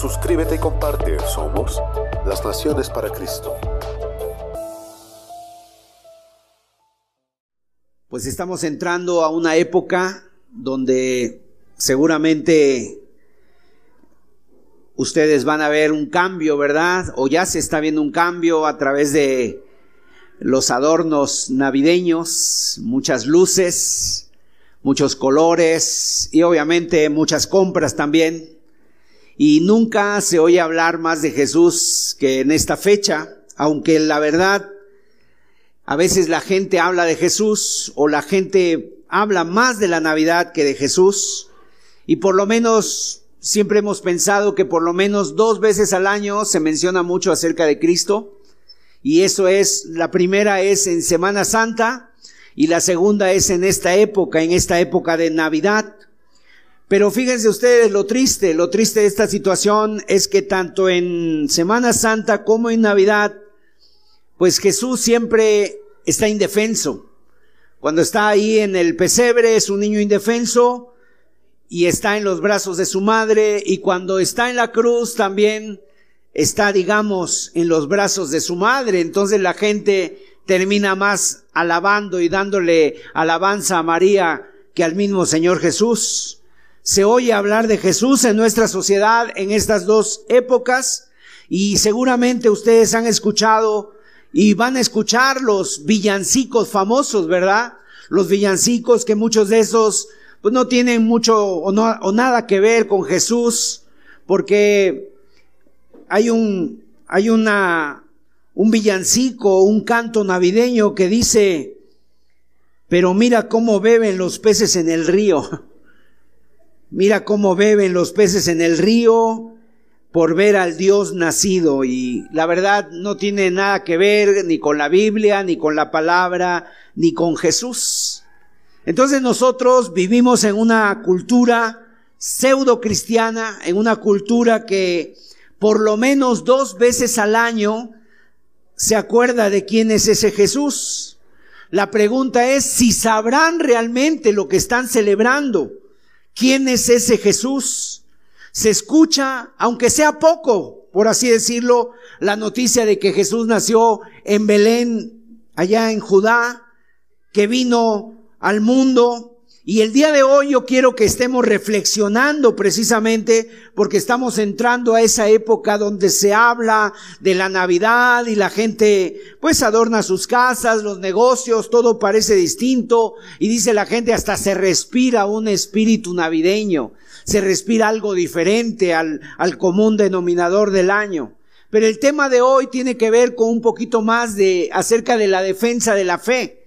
Suscríbete y comparte. Somos las Naciones para Cristo. Pues estamos entrando a una época donde seguramente ustedes van a ver un cambio, ¿verdad? O ya se está viendo un cambio a través de los adornos navideños, muchas luces, muchos colores y obviamente muchas compras también. Y nunca se oye hablar más de Jesús que en esta fecha, aunque la verdad, a veces la gente habla de Jesús o la gente habla más de la Navidad que de Jesús. Y por lo menos siempre hemos pensado que por lo menos dos veces al año se menciona mucho acerca de Cristo. Y eso es, la primera es en Semana Santa y la segunda es en esta época, en esta época de Navidad. Pero fíjense ustedes lo triste, lo triste de esta situación es que tanto en Semana Santa como en Navidad, pues Jesús siempre está indefenso. Cuando está ahí en el pesebre es un niño indefenso y está en los brazos de su madre y cuando está en la cruz también está, digamos, en los brazos de su madre. Entonces la gente termina más alabando y dándole alabanza a María que al mismo Señor Jesús se oye hablar de Jesús en nuestra sociedad en estas dos épocas y seguramente ustedes han escuchado y van a escuchar los villancicos famosos, ¿verdad? Los villancicos que muchos de esos pues no tienen mucho o, o nada que ver con Jesús porque hay un hay una un villancico, un canto navideño que dice, pero mira cómo beben los peces en el río. Mira cómo beben los peces en el río por ver al Dios nacido y la verdad no tiene nada que ver ni con la Biblia, ni con la palabra, ni con Jesús. Entonces nosotros vivimos en una cultura pseudo cristiana, en una cultura que por lo menos dos veces al año se acuerda de quién es ese Jesús. La pregunta es si sabrán realmente lo que están celebrando. ¿Quién es ese Jesús? Se escucha, aunque sea poco, por así decirlo, la noticia de que Jesús nació en Belén, allá en Judá, que vino al mundo. Y el día de hoy yo quiero que estemos reflexionando precisamente porque estamos entrando a esa época donde se habla de la Navidad y la gente pues adorna sus casas, los negocios, todo parece distinto y dice la gente hasta se respira un espíritu navideño, se respira algo diferente al, al común denominador del año. Pero el tema de hoy tiene que ver con un poquito más de acerca de la defensa de la fe,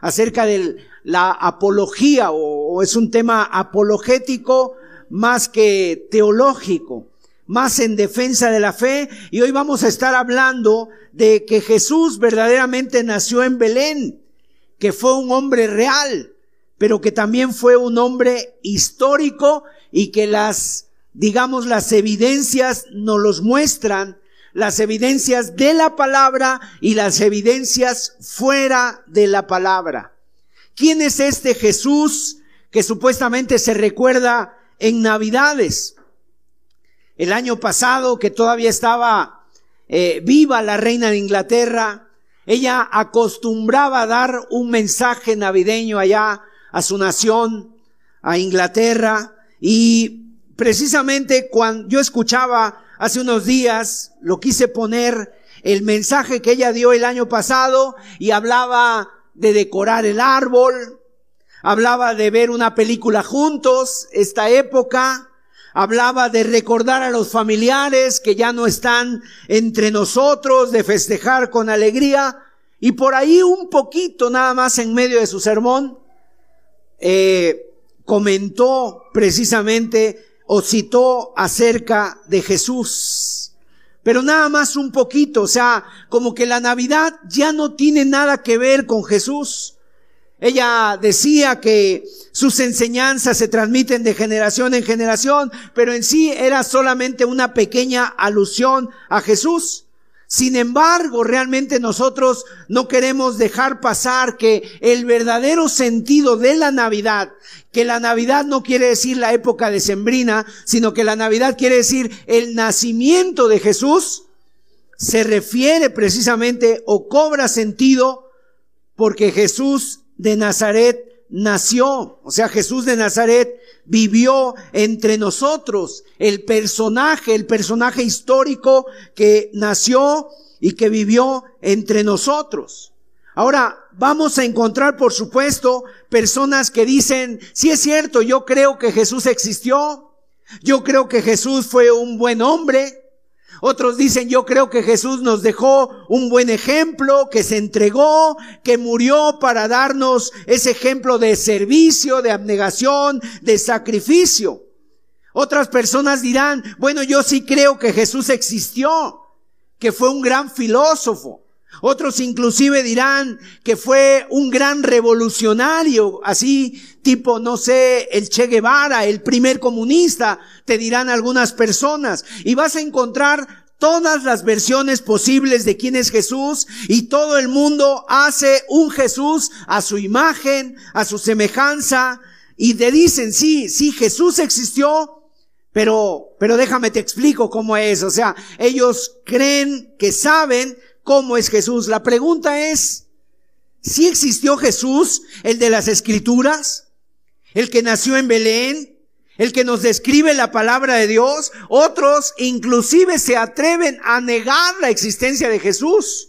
acerca de la apología o es un tema apologético más que teológico más en defensa de la fe. Y hoy vamos a estar hablando de que Jesús verdaderamente nació en Belén, que fue un hombre real, pero que también fue un hombre histórico y que las, digamos, las evidencias nos los muestran, las evidencias de la palabra y las evidencias fuera de la palabra. ¿Quién es este Jesús que supuestamente se recuerda en Navidades? El año pasado, que todavía estaba eh, viva la reina de Inglaterra, ella acostumbraba a dar un mensaje navideño allá a su nación, a Inglaterra, y precisamente cuando yo escuchaba hace unos días, lo quise poner el mensaje que ella dio el año pasado y hablaba de decorar el árbol, hablaba de ver una película juntos, esta época, hablaba de recordar a los familiares que ya no están entre nosotros, de festejar con alegría, y por ahí un poquito nada más en medio de su sermón, eh, comentó precisamente o citó acerca de Jesús. Pero nada más un poquito, o sea, como que la Navidad ya no tiene nada que ver con Jesús. Ella decía que sus enseñanzas se transmiten de generación en generación, pero en sí era solamente una pequeña alusión a Jesús. Sin embargo, realmente nosotros no queremos dejar pasar que el verdadero sentido de la Navidad, que la Navidad no quiere decir la época decembrina, sino que la Navidad quiere decir el nacimiento de Jesús, se refiere precisamente o cobra sentido porque Jesús de Nazaret nació, o sea, Jesús de Nazaret vivió entre nosotros, el personaje, el personaje histórico que nació y que vivió entre nosotros. Ahora, vamos a encontrar, por supuesto, personas que dicen, sí es cierto, yo creo que Jesús existió, yo creo que Jesús fue un buen hombre, otros dicen, yo creo que Jesús nos dejó un buen ejemplo, que se entregó, que murió para darnos ese ejemplo de servicio, de abnegación, de sacrificio. Otras personas dirán, bueno, yo sí creo que Jesús existió, que fue un gran filósofo. Otros inclusive dirán que fue un gran revolucionario, así tipo, no sé, el Che Guevara, el primer comunista, te dirán algunas personas. Y vas a encontrar todas las versiones posibles de quién es Jesús y todo el mundo hace un Jesús a su imagen, a su semejanza y te dicen, sí, sí, Jesús existió, pero, pero déjame te explico cómo es. O sea, ellos creen que saben cómo es Jesús. La pregunta es, ¿si existió Jesús, el de las escrituras? ¿El que nació en Belén? ¿El que nos describe la palabra de Dios? Otros inclusive se atreven a negar la existencia de Jesús.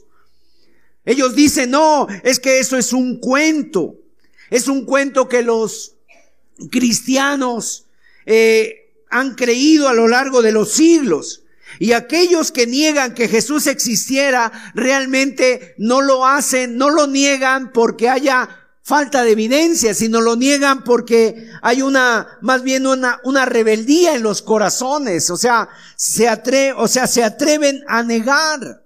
Ellos dicen, no, es que eso es un cuento. Es un cuento que los cristianos eh, han creído a lo largo de los siglos. Y aquellos que niegan que Jesús existiera, realmente no lo hacen, no lo niegan porque haya falta de evidencia, sino lo niegan porque hay una, más bien una, una rebeldía en los corazones. O sea, se atre, o sea, se atreven a negar.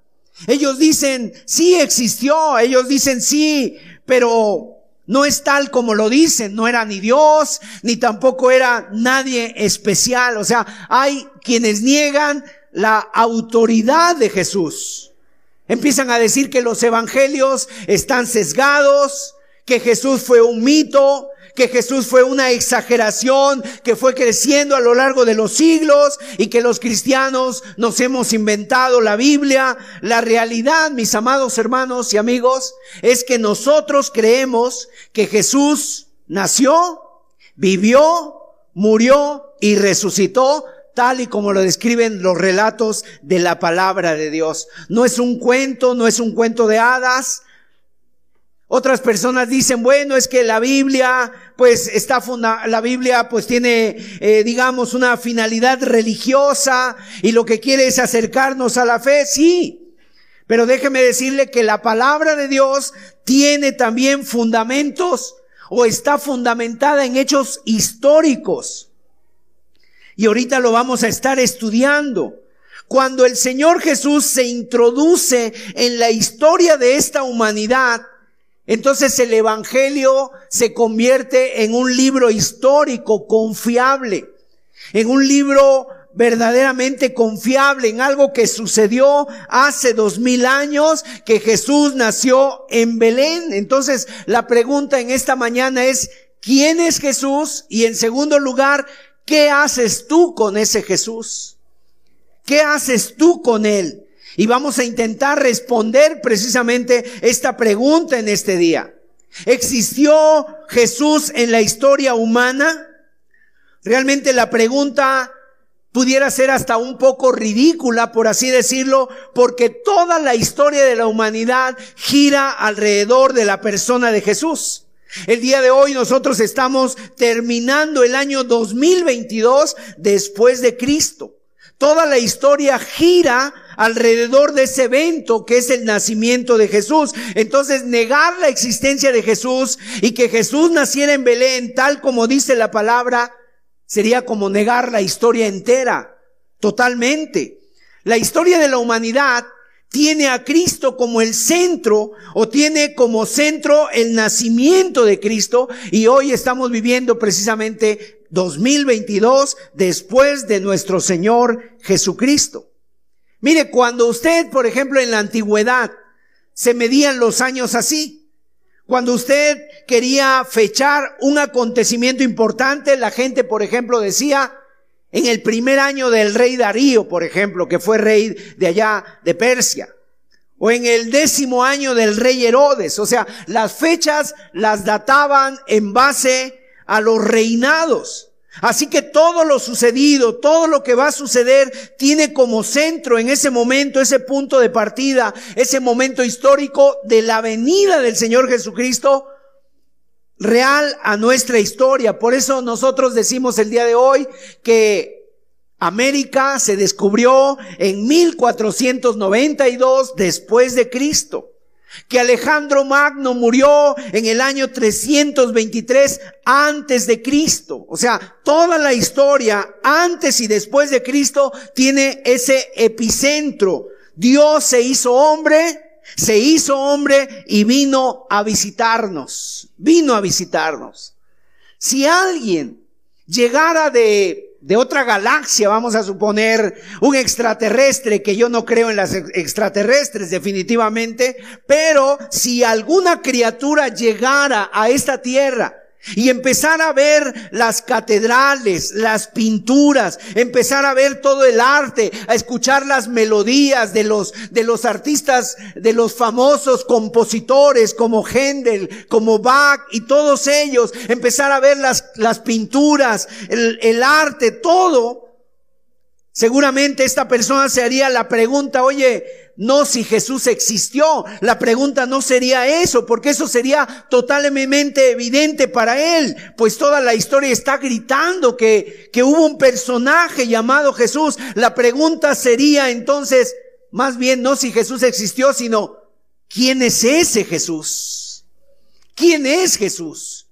Ellos dicen, sí existió, ellos dicen sí, pero no es tal como lo dicen, no era ni Dios, ni tampoco era nadie especial. O sea, hay quienes niegan la autoridad de Jesús. Empiezan a decir que los evangelios están sesgados, que Jesús fue un mito, que Jesús fue una exageración que fue creciendo a lo largo de los siglos y que los cristianos nos hemos inventado la Biblia. La realidad, mis amados hermanos y amigos, es que nosotros creemos que Jesús nació, vivió, murió y resucitó tal y como lo describen los relatos de la palabra de Dios. No es un cuento, no es un cuento de hadas. Otras personas dicen, bueno, es que la Biblia, pues está funda la Biblia, pues tiene, eh, digamos, una finalidad religiosa y lo que quiere es acercarnos a la fe. Sí, pero déjeme decirle que la palabra de Dios tiene también fundamentos o está fundamentada en hechos históricos. Y ahorita lo vamos a estar estudiando. Cuando el Señor Jesús se introduce en la historia de esta humanidad, entonces el Evangelio se convierte en un libro histórico confiable, en un libro verdaderamente confiable, en algo que sucedió hace dos mil años, que Jesús nació en Belén. Entonces la pregunta en esta mañana es, ¿quién es Jesús? Y en segundo lugar, ¿Qué haces tú con ese Jesús? ¿Qué haces tú con él? Y vamos a intentar responder precisamente esta pregunta en este día. ¿Existió Jesús en la historia humana? Realmente la pregunta pudiera ser hasta un poco ridícula, por así decirlo, porque toda la historia de la humanidad gira alrededor de la persona de Jesús. El día de hoy nosotros estamos terminando el año 2022 después de Cristo. Toda la historia gira alrededor de ese evento que es el nacimiento de Jesús. Entonces, negar la existencia de Jesús y que Jesús naciera en Belén, tal como dice la palabra, sería como negar la historia entera, totalmente. La historia de la humanidad tiene a Cristo como el centro o tiene como centro el nacimiento de Cristo y hoy estamos viviendo precisamente 2022 después de nuestro Señor Jesucristo. Mire, cuando usted, por ejemplo, en la antigüedad se medían los años así, cuando usted quería fechar un acontecimiento importante, la gente, por ejemplo, decía, en el primer año del rey Darío, por ejemplo, que fue rey de allá de Persia, o en el décimo año del rey Herodes, o sea, las fechas las databan en base a los reinados. Así que todo lo sucedido, todo lo que va a suceder, tiene como centro en ese momento, ese punto de partida, ese momento histórico de la venida del Señor Jesucristo real a nuestra historia. Por eso nosotros decimos el día de hoy que América se descubrió en 1492 después de Cristo que Alejandro Magno murió en el año 323 antes de Cristo. O sea, toda la historia antes y después de Cristo tiene ese epicentro. Dios se hizo hombre, se hizo hombre y vino a visitarnos. Vino a visitarnos. Si alguien llegara de de otra galaxia, vamos a suponer, un extraterrestre, que yo no creo en las extraterrestres definitivamente, pero si alguna criatura llegara a esta tierra y empezar a ver las catedrales, las pinturas, empezar a ver todo el arte, a escuchar las melodías de los, de los artistas, de los famosos compositores como Händel, como Bach y todos ellos, empezar a ver las, las pinturas, el, el arte, todo, seguramente esta persona se haría la pregunta, oye, no si Jesús existió. La pregunta no sería eso, porque eso sería totalmente evidente para él, pues toda la historia está gritando que, que hubo un personaje llamado Jesús. La pregunta sería entonces, más bien no si Jesús existió, sino, ¿quién es ese Jesús? ¿Quién es Jesús?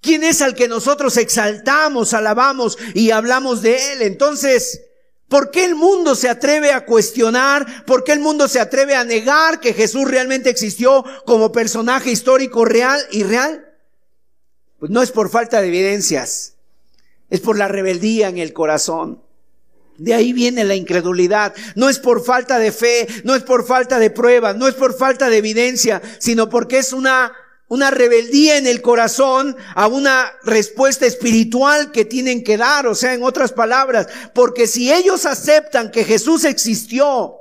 ¿Quién es al que nosotros exaltamos, alabamos y hablamos de él? Entonces, ¿Por qué el mundo se atreve a cuestionar? ¿Por qué el mundo se atreve a negar que Jesús realmente existió como personaje histórico real y real? Pues no es por falta de evidencias, es por la rebeldía en el corazón. De ahí viene la incredulidad. No es por falta de fe, no es por falta de pruebas, no es por falta de evidencia, sino porque es una una rebeldía en el corazón a una respuesta espiritual que tienen que dar, o sea, en otras palabras, porque si ellos aceptan que Jesús existió,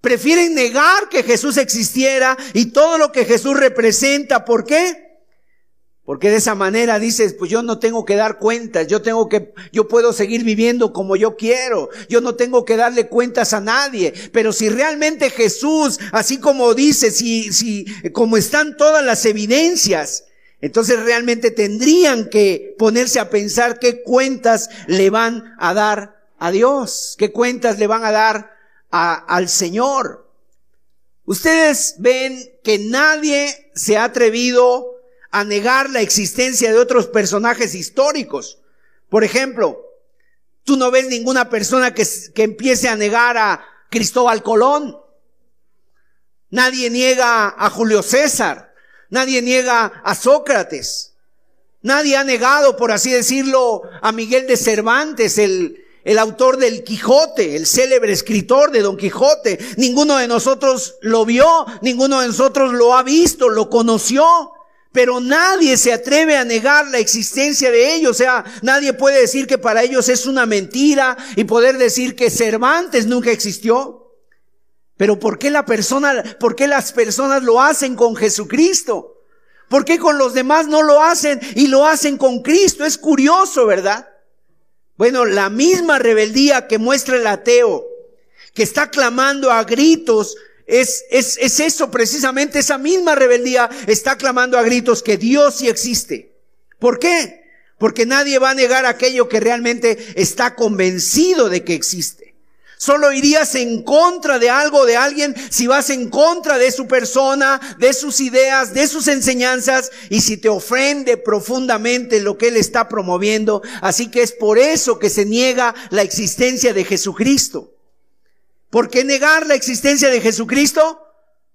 prefieren negar que Jesús existiera y todo lo que Jesús representa, ¿por qué? Porque de esa manera dices, pues yo no tengo que dar cuentas, yo tengo que, yo puedo seguir viviendo como yo quiero, yo no tengo que darle cuentas a nadie. Pero si realmente Jesús, así como dice, si, si, como están todas las evidencias, entonces realmente tendrían que ponerse a pensar qué cuentas le van a dar a Dios, qué cuentas le van a dar a, al Señor. Ustedes ven que nadie se ha atrevido a negar la existencia de otros personajes históricos. Por ejemplo, tú no ves ninguna persona que, que empiece a negar a Cristóbal Colón. Nadie niega a Julio César. Nadie niega a Sócrates. Nadie ha negado, por así decirlo, a Miguel de Cervantes, el, el autor del Quijote, el célebre escritor de Don Quijote. Ninguno de nosotros lo vio, ninguno de nosotros lo ha visto, lo conoció pero nadie se atreve a negar la existencia de ellos. O sea, nadie puede decir que para ellos es una mentira y poder decir que Cervantes nunca existió. Pero ¿por qué la persona, por qué las personas lo hacen con Jesucristo? ¿Por qué con los demás no lo hacen y lo hacen con Cristo? Es curioso, ¿verdad? Bueno, la misma rebeldía que muestra el ateo, que está clamando a gritos es, es, es eso precisamente, esa misma rebeldía está clamando a gritos que Dios sí existe. ¿Por qué? Porque nadie va a negar aquello que realmente está convencido de que existe. Solo irías en contra de algo, de alguien, si vas en contra de su persona, de sus ideas, de sus enseñanzas, y si te ofende profundamente lo que él está promoviendo. Así que es por eso que se niega la existencia de Jesucristo. ¿Por qué negar la existencia de Jesucristo?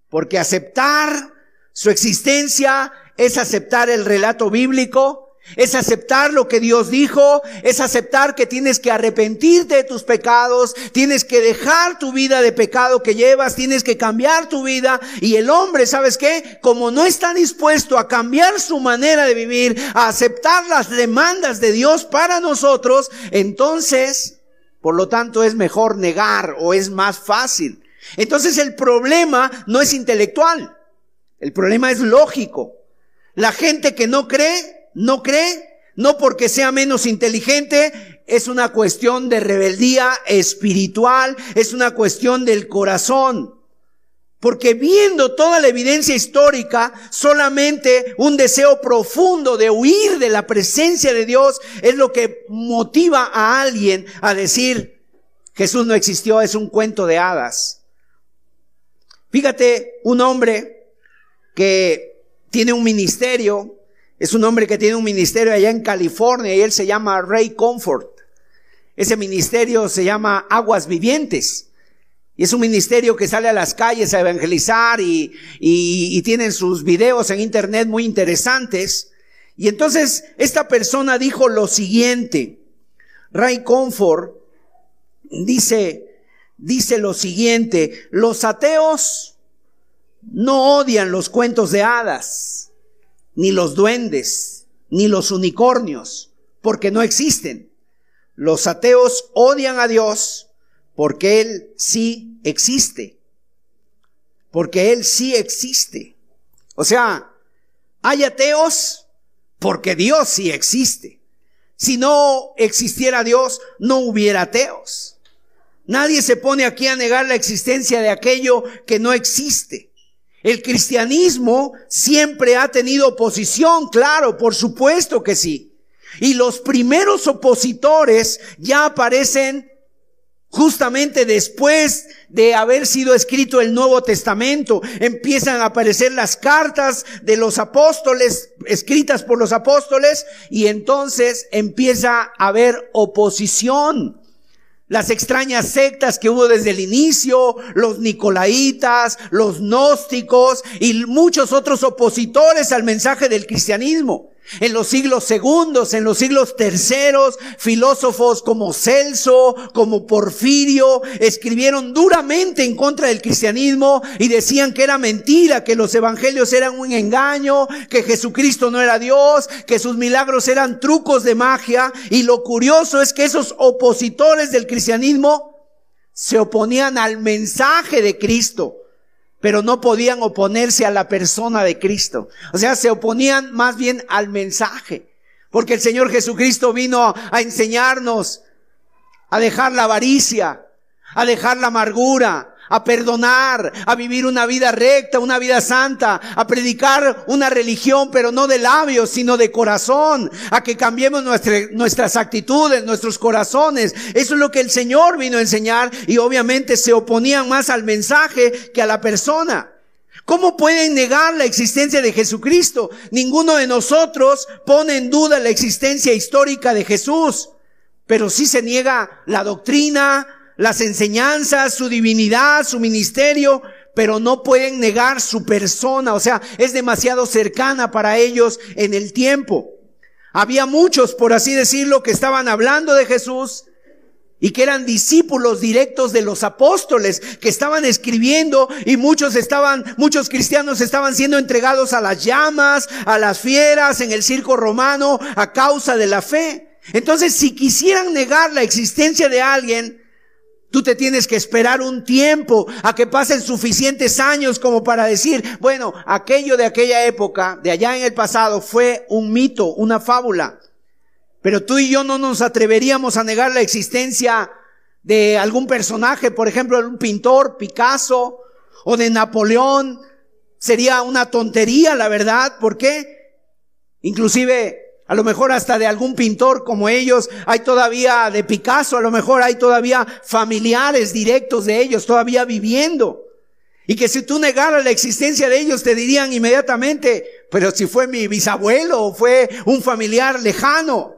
Porque aceptar su existencia es aceptar el relato bíblico, es aceptar lo que Dios dijo, es aceptar que tienes que arrepentirte de tus pecados, tienes que dejar tu vida de pecado que llevas, tienes que cambiar tu vida. Y el hombre, ¿sabes qué? Como no está dispuesto a cambiar su manera de vivir, a aceptar las demandas de Dios para nosotros, entonces, por lo tanto, es mejor negar o es más fácil. Entonces el problema no es intelectual, el problema es lógico. La gente que no cree no cree, no porque sea menos inteligente, es una cuestión de rebeldía espiritual, es una cuestión del corazón. Porque viendo toda la evidencia histórica, solamente un deseo profundo de huir de la presencia de Dios es lo que motiva a alguien a decir, Jesús no existió, es un cuento de hadas. Fíjate, un hombre que tiene un ministerio, es un hombre que tiene un ministerio allá en California y él se llama Ray Comfort. Ese ministerio se llama Aguas Vivientes. Y es un ministerio que sale a las calles a evangelizar y, y, tienen sus videos en internet muy interesantes. Y entonces esta persona dijo lo siguiente. Ray Comfort dice, dice lo siguiente, los ateos no odian los cuentos de hadas ni los duendes, ni los unicornios, porque no existen. Los ateos odian a Dios porque Él sí existe. Porque Él sí existe. O sea, hay ateos porque Dios sí existe. Si no existiera Dios, no hubiera ateos. Nadie se pone aquí a negar la existencia de aquello que no existe. El cristianismo siempre ha tenido oposición, claro, por supuesto que sí. Y los primeros opositores ya aparecen justamente después de haber sido escrito el Nuevo Testamento. Empiezan a aparecer las cartas de los apóstoles, escritas por los apóstoles, y entonces empieza a haber oposición las extrañas sectas que hubo desde el inicio, los nicolaitas, los gnósticos y muchos otros opositores al mensaje del cristianismo. En los siglos segundos, en los siglos terceros, filósofos como Celso, como Porfirio, escribieron duramente en contra del cristianismo y decían que era mentira, que los evangelios eran un engaño, que Jesucristo no era Dios, que sus milagros eran trucos de magia. Y lo curioso es que esos opositores del cristianismo se oponían al mensaje de Cristo pero no podían oponerse a la persona de Cristo. O sea, se oponían más bien al mensaje. Porque el Señor Jesucristo vino a enseñarnos a dejar la avaricia, a dejar la amargura, a perdonar, a vivir una vida recta, una vida santa, a predicar una religión, pero no de labios, sino de corazón, a que cambiemos nuestras actitudes, nuestros corazones. Eso es lo que el Señor vino a enseñar y obviamente se oponían más al mensaje que a la persona. ¿Cómo pueden negar la existencia de Jesucristo? Ninguno de nosotros pone en duda la existencia histórica de Jesús, pero sí se niega la doctrina, las enseñanzas, su divinidad, su ministerio, pero no pueden negar su persona, o sea, es demasiado cercana para ellos en el tiempo. Había muchos, por así decirlo, que estaban hablando de Jesús y que eran discípulos directos de los apóstoles, que estaban escribiendo y muchos estaban, muchos cristianos estaban siendo entregados a las llamas, a las fieras en el circo romano a causa de la fe. Entonces, si quisieran negar la existencia de alguien, Tú te tienes que esperar un tiempo a que pasen suficientes años como para decir, bueno, aquello de aquella época, de allá en el pasado, fue un mito, una fábula. Pero tú y yo no nos atreveríamos a negar la existencia de algún personaje, por ejemplo, un pintor, Picasso, o de Napoleón. Sería una tontería, la verdad. ¿Por qué? Inclusive a lo mejor hasta de algún pintor como ellos, hay todavía de Picasso, a lo mejor hay todavía familiares directos de ellos todavía viviendo. Y que si tú negaras la existencia de ellos te dirían inmediatamente, pero si fue mi bisabuelo o fue un familiar lejano.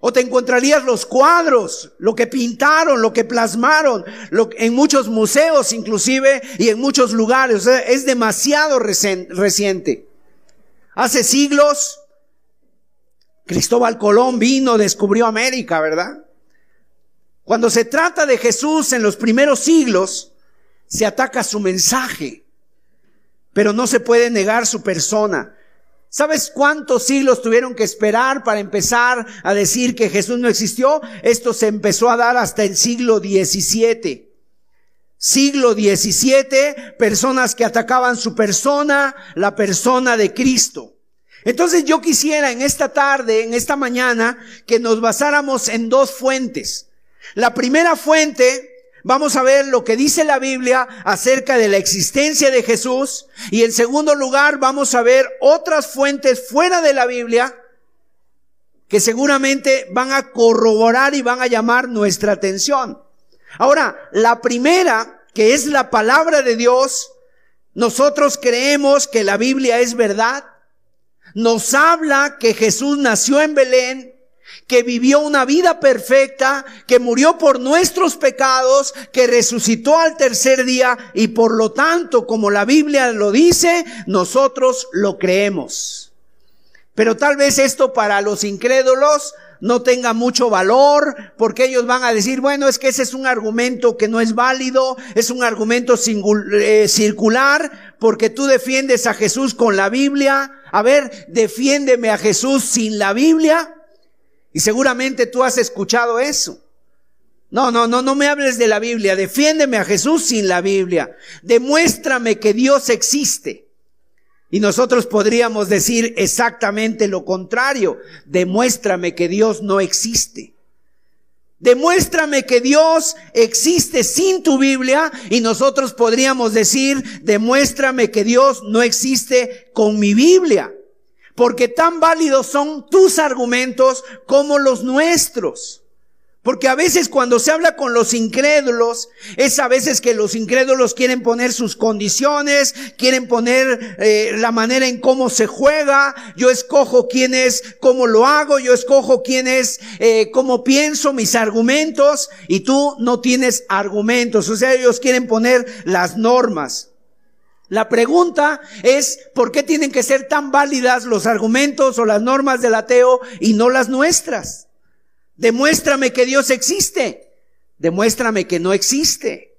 O te encontrarías los cuadros, lo que pintaron, lo que plasmaron, en muchos museos inclusive y en muchos lugares. es demasiado reciente. Hace siglos, Cristóbal Colón vino, descubrió América, ¿verdad? Cuando se trata de Jesús en los primeros siglos, se ataca su mensaje, pero no se puede negar su persona. ¿Sabes cuántos siglos tuvieron que esperar para empezar a decir que Jesús no existió? Esto se empezó a dar hasta el siglo XVII. Siglo XVII, personas que atacaban su persona, la persona de Cristo. Entonces yo quisiera en esta tarde, en esta mañana, que nos basáramos en dos fuentes. La primera fuente Vamos a ver lo que dice la Biblia acerca de la existencia de Jesús. Y en segundo lugar, vamos a ver otras fuentes fuera de la Biblia que seguramente van a corroborar y van a llamar nuestra atención. Ahora, la primera, que es la palabra de Dios, nosotros creemos que la Biblia es verdad. Nos habla que Jesús nació en Belén, que vivió una vida perfecta, que murió por nuestros pecados, que resucitó al tercer día y por lo tanto, como la Biblia lo dice, nosotros lo creemos. Pero tal vez esto para los incrédulos no tenga mucho valor, porque ellos van a decir, bueno, es que ese es un argumento que no es válido, es un argumento eh, circular, porque tú defiendes a Jesús con la Biblia. A ver, defiéndeme a Jesús sin la Biblia. Y seguramente tú has escuchado eso. No, no, no, no me hables de la Biblia. Defiéndeme a Jesús sin la Biblia. Demuéstrame que Dios existe. Y nosotros podríamos decir exactamente lo contrario. Demuéstrame que Dios no existe. Demuéstrame que Dios existe sin tu Biblia y nosotros podríamos decir, demuéstrame que Dios no existe con mi Biblia porque tan válidos son tus argumentos como los nuestros. Porque a veces cuando se habla con los incrédulos, es a veces que los incrédulos quieren poner sus condiciones, quieren poner eh, la manera en cómo se juega, yo escojo quién es, cómo lo hago, yo escojo quién es, eh, cómo pienso, mis argumentos, y tú no tienes argumentos. O sea, ellos quieren poner las normas. La pregunta es, ¿por qué tienen que ser tan válidas los argumentos o las normas del ateo y no las nuestras? Demuéstrame que Dios existe. Demuéstrame que no existe.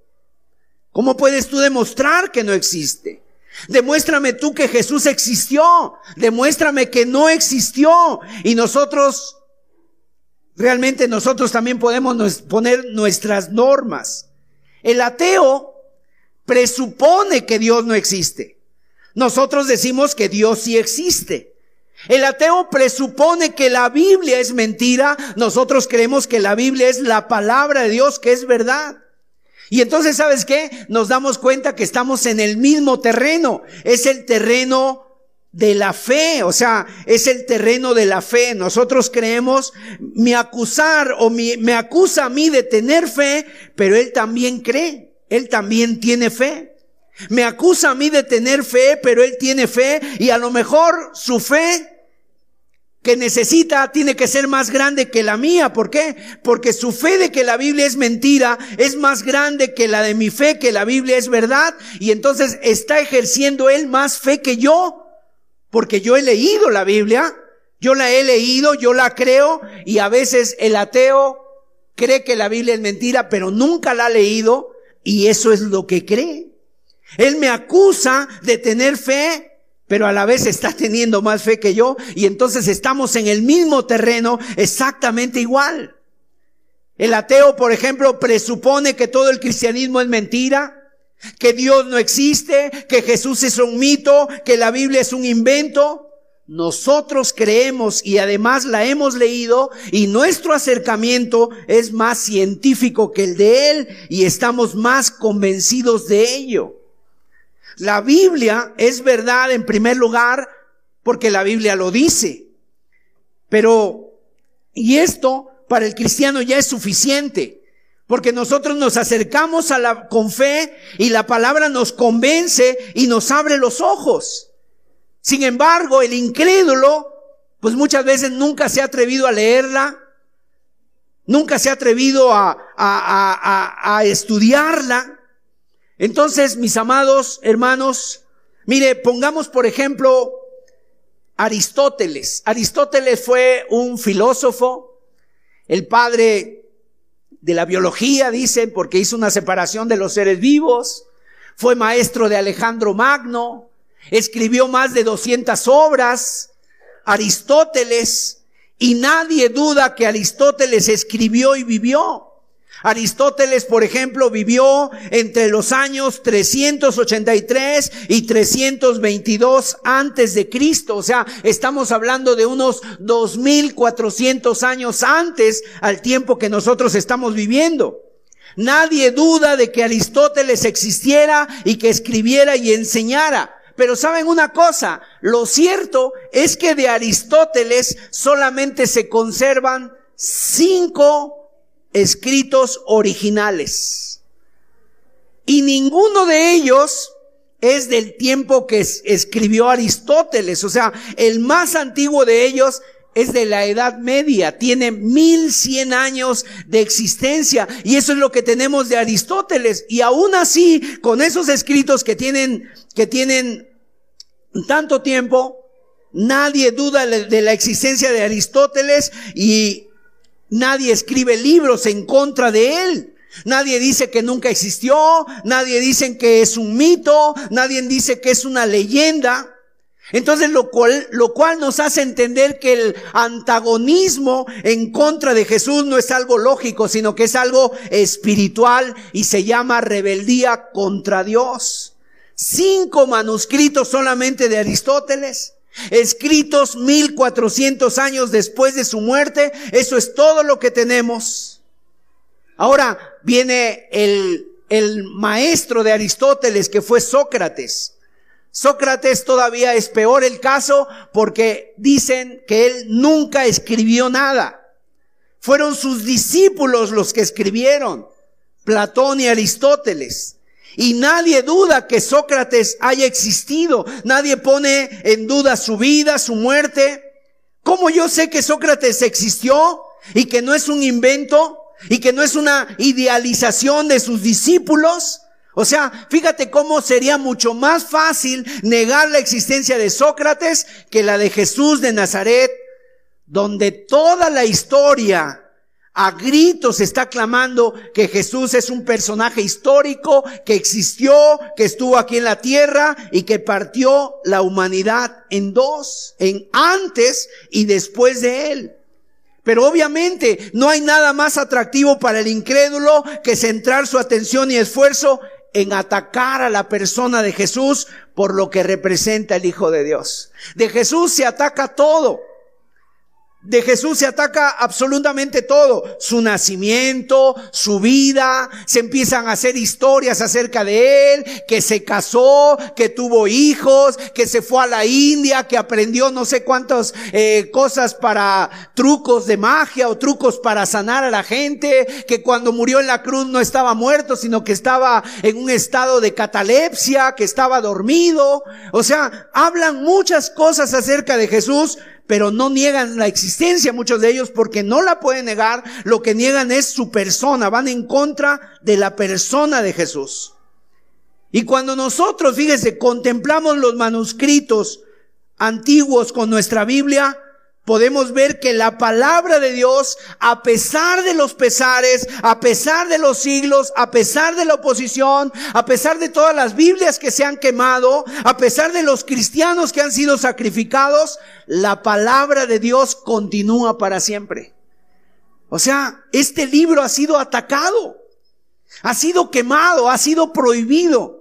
¿Cómo puedes tú demostrar que no existe? Demuéstrame tú que Jesús existió. Demuéstrame que no existió. Y nosotros, realmente nosotros también podemos poner nuestras normas. El ateo presupone que Dios no existe. Nosotros decimos que Dios sí existe. El ateo presupone que la Biblia es mentira. Nosotros creemos que la Biblia es la palabra de Dios, que es verdad. Y entonces, ¿sabes qué? Nos damos cuenta que estamos en el mismo terreno. Es el terreno de la fe, o sea, es el terreno de la fe. Nosotros creemos, me acusar o me acusa a mí de tener fe, pero él también cree. Él también tiene fe. Me acusa a mí de tener fe, pero él tiene fe y a lo mejor su fe que necesita tiene que ser más grande que la mía. ¿Por qué? Porque su fe de que la Biblia es mentira es más grande que la de mi fe que la Biblia es verdad y entonces está ejerciendo él más fe que yo. Porque yo he leído la Biblia, yo la he leído, yo la creo y a veces el ateo cree que la Biblia es mentira, pero nunca la ha leído y eso es lo que cree. Él me acusa de tener fe, pero a la vez está teniendo más fe que yo y entonces estamos en el mismo terreno exactamente igual. El ateo, por ejemplo, presupone que todo el cristianismo es mentira, que Dios no existe, que Jesús es un mito, que la Biblia es un invento. Nosotros creemos y además la hemos leído y nuestro acercamiento es más científico que el de él y estamos más convencidos de ello. La Biblia es verdad en primer lugar porque la Biblia lo dice. Pero, y esto para el cristiano ya es suficiente. Porque nosotros nos acercamos a la, con fe y la palabra nos convence y nos abre los ojos. Sin embargo, el incrédulo, pues muchas veces nunca se ha atrevido a leerla, nunca se ha atrevido a, a, a, estudiarla. Entonces, mis amados hermanos, mire, pongamos por ejemplo Aristóteles. Aristóteles fue un filósofo, el padre de la biología, dicen, porque hizo una separación de los seres vivos. Fue maestro de Alejandro Magno. Escribió más de 200 obras. Aristóteles. Y nadie duda que Aristóteles escribió y vivió. Aristóteles, por ejemplo, vivió entre los años 383 y 322 antes de Cristo. O sea, estamos hablando de unos 2400 años antes al tiempo que nosotros estamos viviendo. Nadie duda de que Aristóteles existiera y que escribiera y enseñara. Pero saben una cosa, lo cierto es que de Aristóteles solamente se conservan cinco escritos originales. Y ninguno de ellos es del tiempo que escribió Aristóteles. O sea, el más antiguo de ellos es de la Edad Media, tiene mil cien años de existencia y eso es lo que tenemos de Aristóteles. Y aún así, con esos escritos que tienen, que tienen tanto tiempo, nadie duda de la existencia de Aristóteles y Nadie escribe libros en contra de él. Nadie dice que nunca existió, nadie dice que es un mito, nadie dice que es una leyenda. Entonces lo cual, lo cual nos hace entender que el antagonismo en contra de Jesús no es algo lógico, sino que es algo espiritual y se llama rebeldía contra Dios. Cinco manuscritos solamente de Aristóteles escritos 1400 años después de su muerte. Eso es todo lo que tenemos. Ahora viene el, el maestro de Aristóteles que fue Sócrates. Sócrates todavía es peor el caso porque dicen que él nunca escribió nada. Fueron sus discípulos los que escribieron, Platón y Aristóteles. Y nadie duda que Sócrates haya existido. Nadie pone en duda su vida, su muerte. ¿Cómo yo sé que Sócrates existió y que no es un invento y que no es una idealización de sus discípulos? O sea, fíjate cómo sería mucho más fácil negar la existencia de Sócrates que la de Jesús de Nazaret, donde toda la historia a gritos está clamando que Jesús es un personaje histórico, que existió, que estuvo aquí en la tierra y que partió la humanidad en dos, en antes y después de él. Pero obviamente no hay nada más atractivo para el incrédulo que centrar su atención y esfuerzo en atacar a la persona de Jesús por lo que representa el Hijo de Dios. De Jesús se ataca todo. De Jesús se ataca absolutamente todo, su nacimiento, su vida, se empiezan a hacer historias acerca de él, que se casó, que tuvo hijos, que se fue a la India, que aprendió no sé cuántas eh, cosas para trucos de magia o trucos para sanar a la gente, que cuando murió en la cruz no estaba muerto, sino que estaba en un estado de catalepsia, que estaba dormido. O sea, hablan muchas cosas acerca de Jesús, pero no niegan la existencia muchos de ellos porque no la pueden negar, lo que niegan es su persona, van en contra de la persona de Jesús. Y cuando nosotros, fíjese, contemplamos los manuscritos antiguos con nuestra Biblia, podemos ver que la palabra de Dios, a pesar de los pesares, a pesar de los siglos, a pesar de la oposición, a pesar de todas las Biblias que se han quemado, a pesar de los cristianos que han sido sacrificados, la palabra de Dios continúa para siempre. O sea, este libro ha sido atacado, ha sido quemado, ha sido prohibido.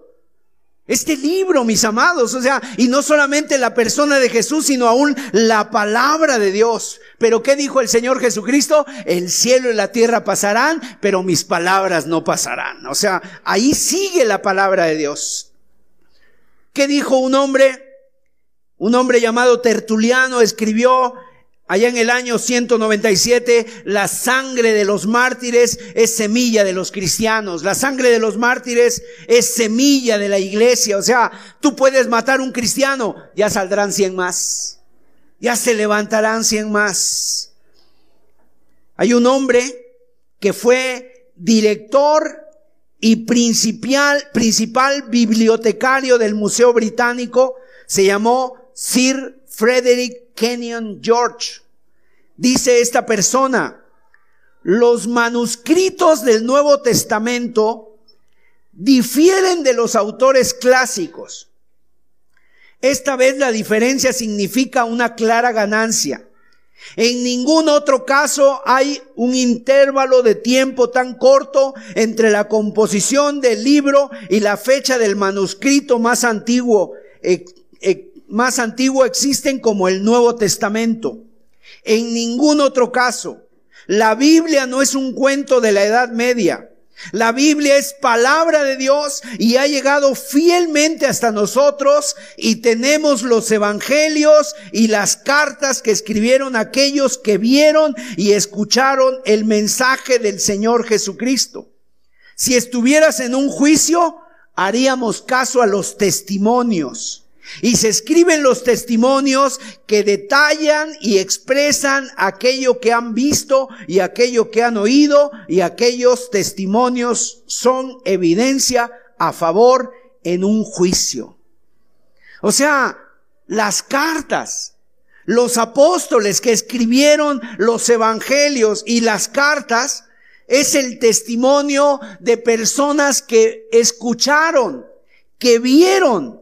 Este libro, mis amados, o sea, y no solamente la persona de Jesús, sino aún la palabra de Dios. Pero ¿qué dijo el Señor Jesucristo? El cielo y la tierra pasarán, pero mis palabras no pasarán. O sea, ahí sigue la palabra de Dios. ¿Qué dijo un hombre? Un hombre llamado Tertuliano escribió Allá en el año 197, la sangre de los mártires es semilla de los cristianos. La sangre de los mártires es semilla de la iglesia. O sea, tú puedes matar un cristiano, ya saldrán cien más. Ya se levantarán cien más. Hay un hombre que fue director y principal, principal bibliotecario del Museo Británico, se llamó Sir Frederick Kenyon George. Dice esta persona, los manuscritos del Nuevo Testamento difieren de los autores clásicos. Esta vez la diferencia significa una clara ganancia. En ningún otro caso hay un intervalo de tiempo tan corto entre la composición del libro y la fecha del manuscrito más antiguo. Más antiguo existen como el Nuevo Testamento. En ningún otro caso. La Biblia no es un cuento de la Edad Media. La Biblia es palabra de Dios y ha llegado fielmente hasta nosotros y tenemos los evangelios y las cartas que escribieron aquellos que vieron y escucharon el mensaje del Señor Jesucristo. Si estuvieras en un juicio, haríamos caso a los testimonios. Y se escriben los testimonios que detallan y expresan aquello que han visto y aquello que han oído y aquellos testimonios son evidencia a favor en un juicio. O sea, las cartas, los apóstoles que escribieron los evangelios y las cartas es el testimonio de personas que escucharon, que vieron,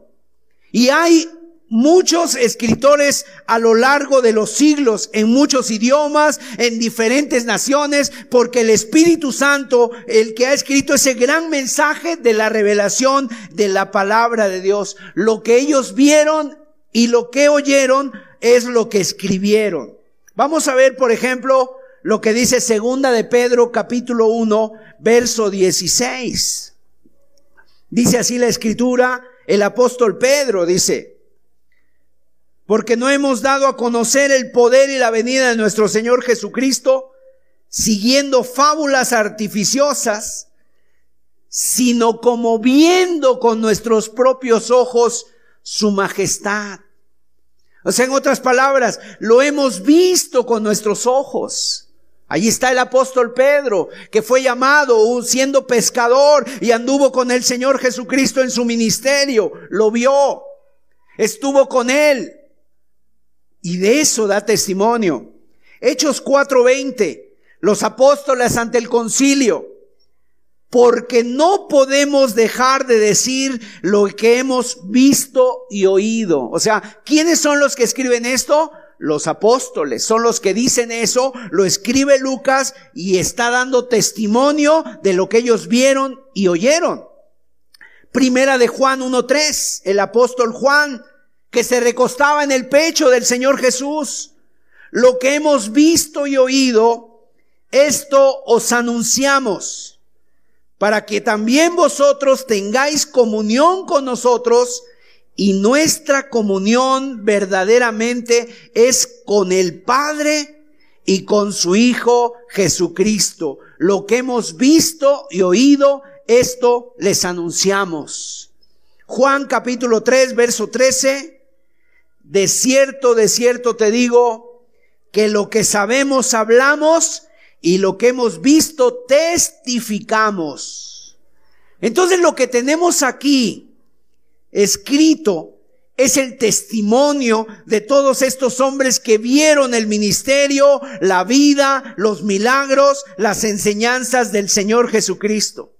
y hay muchos escritores a lo largo de los siglos, en muchos idiomas, en diferentes naciones, porque el Espíritu Santo, el que ha escrito ese gran mensaje de la revelación de la palabra de Dios, lo que ellos vieron y lo que oyeron es lo que escribieron. Vamos a ver, por ejemplo, lo que dice segunda de Pedro capítulo 1, verso 16. Dice así la escritura, el apóstol Pedro dice, porque no hemos dado a conocer el poder y la venida de nuestro Señor Jesucristo siguiendo fábulas artificiosas, sino como viendo con nuestros propios ojos su majestad. O sea, en otras palabras, lo hemos visto con nuestros ojos. Allí está el apóstol Pedro, que fue llamado siendo pescador y anduvo con el Señor Jesucristo en su ministerio. Lo vio, estuvo con él. Y de eso da testimonio. Hechos 4:20, los apóstoles ante el concilio. Porque no podemos dejar de decir lo que hemos visto y oído. O sea, ¿quiénes son los que escriben esto? Los apóstoles son los que dicen eso, lo escribe Lucas y está dando testimonio de lo que ellos vieron y oyeron. Primera de Juan 1.3, el apóstol Juan, que se recostaba en el pecho del Señor Jesús. Lo que hemos visto y oído, esto os anunciamos, para que también vosotros tengáis comunión con nosotros y nuestra comunión verdaderamente es con el Padre y con su Hijo Jesucristo. Lo que hemos visto y oído, esto les anunciamos. Juan capítulo 3, verso 13. De cierto, de cierto te digo que lo que sabemos hablamos y lo que hemos visto testificamos. Entonces lo que tenemos aquí escrito es el testimonio de todos estos hombres que vieron el ministerio, la vida, los milagros, las enseñanzas del Señor Jesucristo.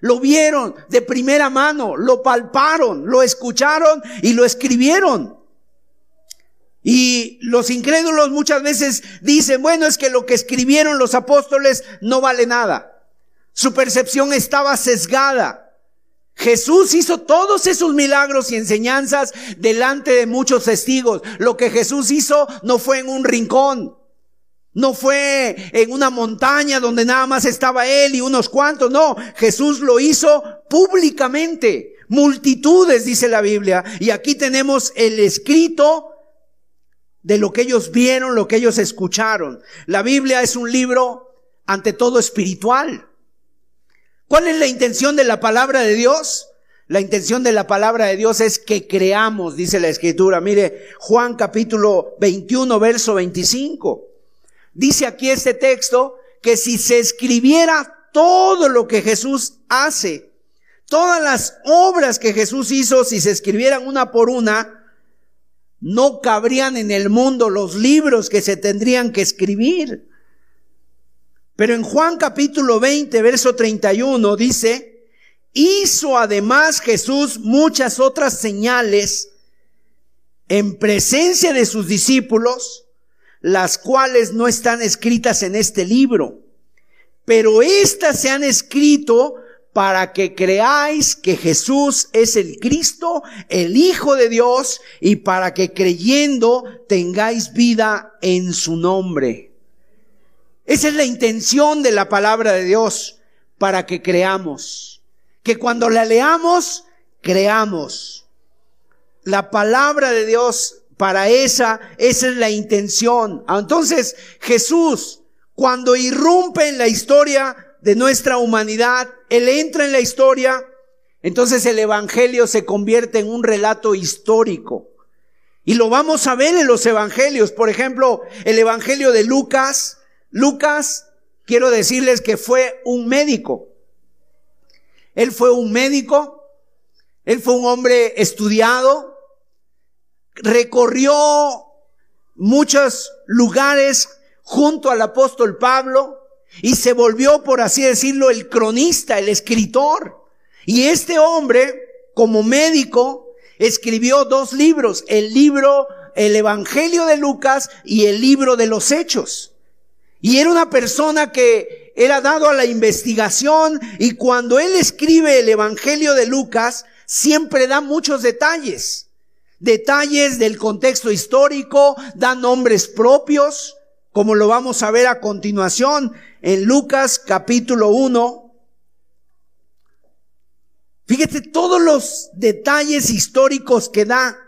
Lo vieron de primera mano, lo palparon, lo escucharon y lo escribieron. Y los incrédulos muchas veces dicen, bueno, es que lo que escribieron los apóstoles no vale nada. Su percepción estaba sesgada. Jesús hizo todos esos milagros y enseñanzas delante de muchos testigos. Lo que Jesús hizo no fue en un rincón, no fue en una montaña donde nada más estaba él y unos cuantos, no, Jesús lo hizo públicamente. Multitudes, dice la Biblia. Y aquí tenemos el escrito de lo que ellos vieron, lo que ellos escucharon. La Biblia es un libro ante todo espiritual. ¿Cuál es la intención de la palabra de Dios? La intención de la palabra de Dios es que creamos, dice la escritura. Mire, Juan capítulo 21, verso 25. Dice aquí este texto que si se escribiera todo lo que Jesús hace, todas las obras que Jesús hizo, si se escribieran una por una, no cabrían en el mundo los libros que se tendrían que escribir. Pero en Juan capítulo 20, verso 31 dice, hizo además Jesús muchas otras señales en presencia de sus discípulos, las cuales no están escritas en este libro, pero éstas se han escrito para que creáis que Jesús es el Cristo, el Hijo de Dios, y para que creyendo tengáis vida en su nombre. Esa es la intención de la palabra de Dios, para que creamos. Que cuando la leamos, creamos. La palabra de Dios, para esa, esa es la intención. Entonces, Jesús, cuando irrumpe en la historia de nuestra humanidad, Él entra en la historia, entonces el Evangelio se convierte en un relato histórico. Y lo vamos a ver en los Evangelios. Por ejemplo, el Evangelio de Lucas Lucas, quiero decirles que fue un médico. Él fue un médico, él fue un hombre estudiado, recorrió muchos lugares junto al apóstol Pablo y se volvió, por así decirlo, el cronista, el escritor. Y este hombre, como médico, escribió dos libros, el libro, el Evangelio de Lucas y el libro de los Hechos. Y era una persona que era dado a la investigación y cuando él escribe el Evangelio de Lucas, siempre da muchos detalles. Detalles del contexto histórico, da nombres propios, como lo vamos a ver a continuación en Lucas capítulo 1. Fíjate todos los detalles históricos que da.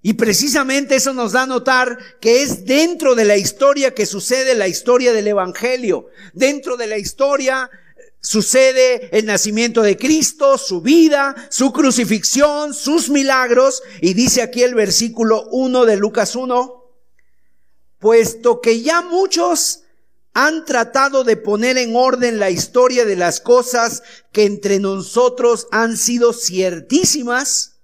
Y precisamente eso nos da a notar que es dentro de la historia que sucede la historia del Evangelio. Dentro de la historia sucede el nacimiento de Cristo, su vida, su crucifixión, sus milagros. Y dice aquí el versículo 1 de Lucas 1, puesto que ya muchos han tratado de poner en orden la historia de las cosas que entre nosotros han sido ciertísimas,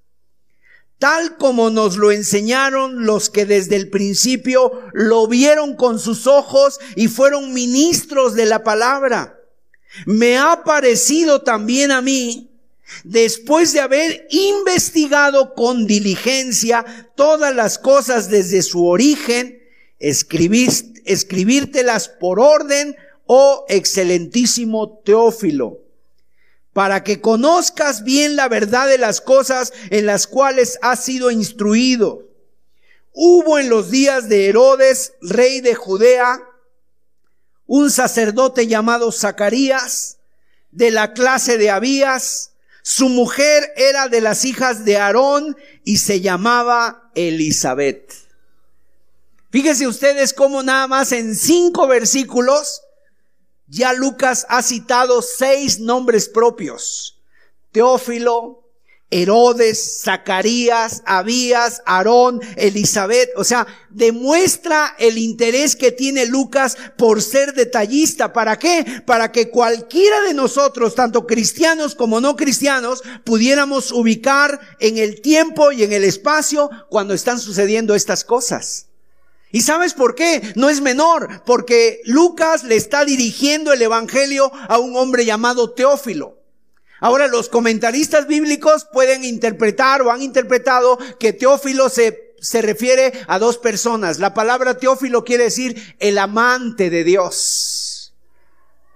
tal como nos lo enseñaron los que desde el principio lo vieron con sus ojos y fueron ministros de la palabra. Me ha parecido también a mí, después de haber investigado con diligencia todas las cosas desde su origen, escribírtelas por orden, oh excelentísimo Teófilo para que conozcas bien la verdad de las cosas en las cuales has sido instruido. Hubo en los días de Herodes, rey de Judea, un sacerdote llamado Zacarías, de la clase de Abías. Su mujer era de las hijas de Aarón y se llamaba Elizabeth. Fíjense ustedes cómo nada más en cinco versículos ya Lucas ha citado seis nombres propios. Teófilo, Herodes, Zacarías, Abías, Aarón, Elizabeth. O sea, demuestra el interés que tiene Lucas por ser detallista. ¿Para qué? Para que cualquiera de nosotros, tanto cristianos como no cristianos, pudiéramos ubicar en el tiempo y en el espacio cuando están sucediendo estas cosas. ¿Y sabes por qué? No es menor, porque Lucas le está dirigiendo el Evangelio a un hombre llamado Teófilo. Ahora los comentaristas bíblicos pueden interpretar o han interpretado que Teófilo se, se refiere a dos personas. La palabra Teófilo quiere decir el amante de Dios.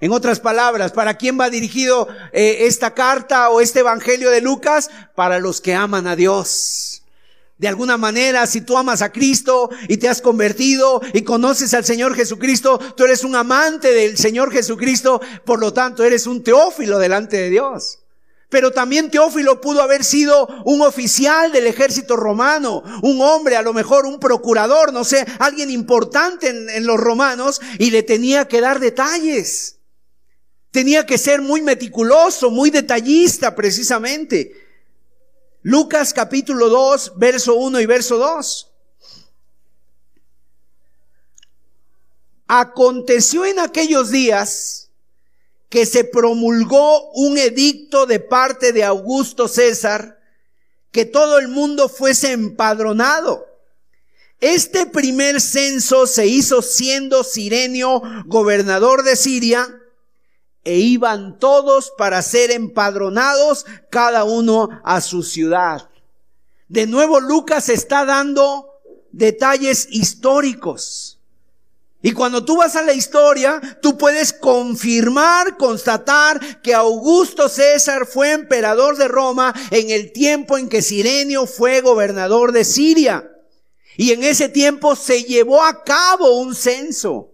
En otras palabras, ¿para quién va dirigido eh, esta carta o este Evangelio de Lucas? Para los que aman a Dios. De alguna manera, si tú amas a Cristo y te has convertido y conoces al Señor Jesucristo, tú eres un amante del Señor Jesucristo, por lo tanto eres un teófilo delante de Dios. Pero también Teófilo pudo haber sido un oficial del ejército romano, un hombre, a lo mejor un procurador, no sé, alguien importante en, los romanos y le tenía que dar detalles. Tenía que ser muy meticuloso, muy detallista precisamente. Lucas capítulo 2, verso 1 y verso 2. Aconteció en aquellos días que se promulgó un edicto de parte de Augusto César que todo el mundo fuese empadronado. Este primer censo se hizo siendo Sirenio gobernador de Siria e iban todos para ser empadronados cada uno a su ciudad. De nuevo Lucas está dando detalles históricos. Y cuando tú vas a la historia, tú puedes confirmar, constatar que Augusto César fue emperador de Roma en el tiempo en que Sirenio fue gobernador de Siria. Y en ese tiempo se llevó a cabo un censo.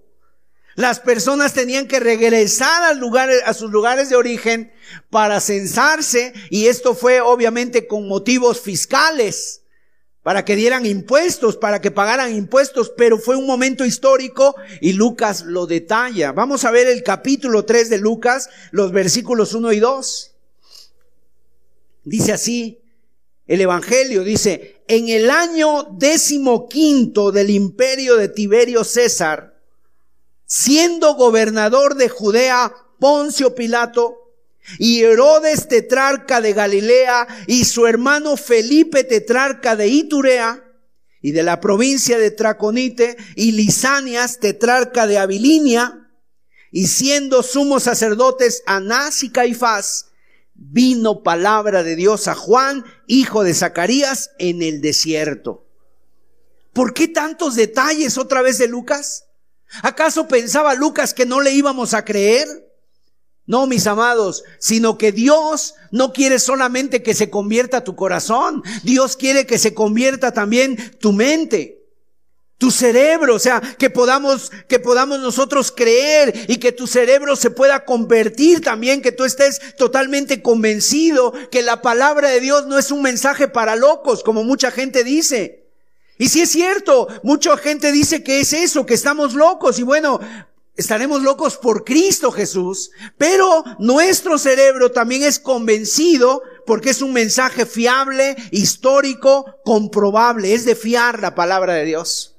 Las personas tenían que regresar a, lugares, a sus lugares de origen para censarse y esto fue obviamente con motivos fiscales para que dieran impuestos, para que pagaran impuestos, pero fue un momento histórico y Lucas lo detalla. Vamos a ver el capítulo 3 de Lucas, los versículos 1 y 2. Dice así, el Evangelio dice, en el año décimo quinto del imperio de Tiberio César, siendo gobernador de Judea Poncio Pilato, y Herodes tetrarca de Galilea y su hermano Felipe tetrarca de Iturea y de la provincia de Traconite y Lisanias tetrarca de Abilinia y siendo sumos sacerdotes Anás y Caifás vino palabra de Dios a Juan, hijo de Zacarías, en el desierto. ¿Por qué tantos detalles otra vez de Lucas? ¿Acaso pensaba Lucas que no le íbamos a creer? No, mis amados, sino que Dios no quiere solamente que se convierta tu corazón, Dios quiere que se convierta también tu mente, tu cerebro, o sea, que podamos que podamos nosotros creer y que tu cerebro se pueda convertir también, que tú estés totalmente convencido que la palabra de Dios no es un mensaje para locos, como mucha gente dice. Y si es cierto, mucha gente dice que es eso, que estamos locos. Y bueno, Estaremos locos por Cristo Jesús, pero nuestro cerebro también es convencido porque es un mensaje fiable, histórico, comprobable, es de fiar la palabra de Dios.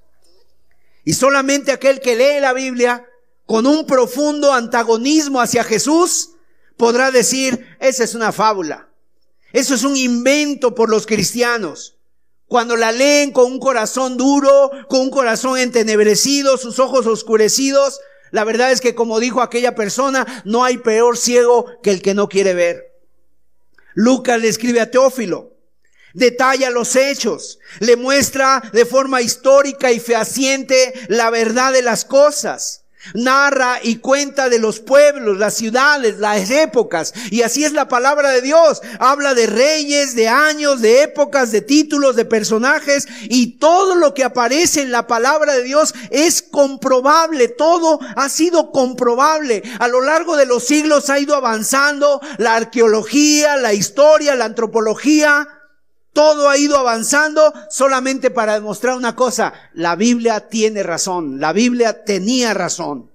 Y solamente aquel que lee la Biblia con un profundo antagonismo hacia Jesús podrá decir, esa es una fábula, eso es un invento por los cristianos. Cuando la leen con un corazón duro, con un corazón entenebrecido, sus ojos oscurecidos, la verdad es que como dijo aquella persona, no hay peor ciego que el que no quiere ver. Lucas le escribe a Teófilo, detalla los hechos, le muestra de forma histórica y fehaciente la verdad de las cosas narra y cuenta de los pueblos, las ciudades, las épocas. Y así es la palabra de Dios. Habla de reyes, de años, de épocas, de títulos, de personajes. Y todo lo que aparece en la palabra de Dios es comprobable. Todo ha sido comprobable. A lo largo de los siglos ha ido avanzando la arqueología, la historia, la antropología. Todo ha ido avanzando solamente para demostrar una cosa. La Biblia tiene razón. La Biblia tenía razón.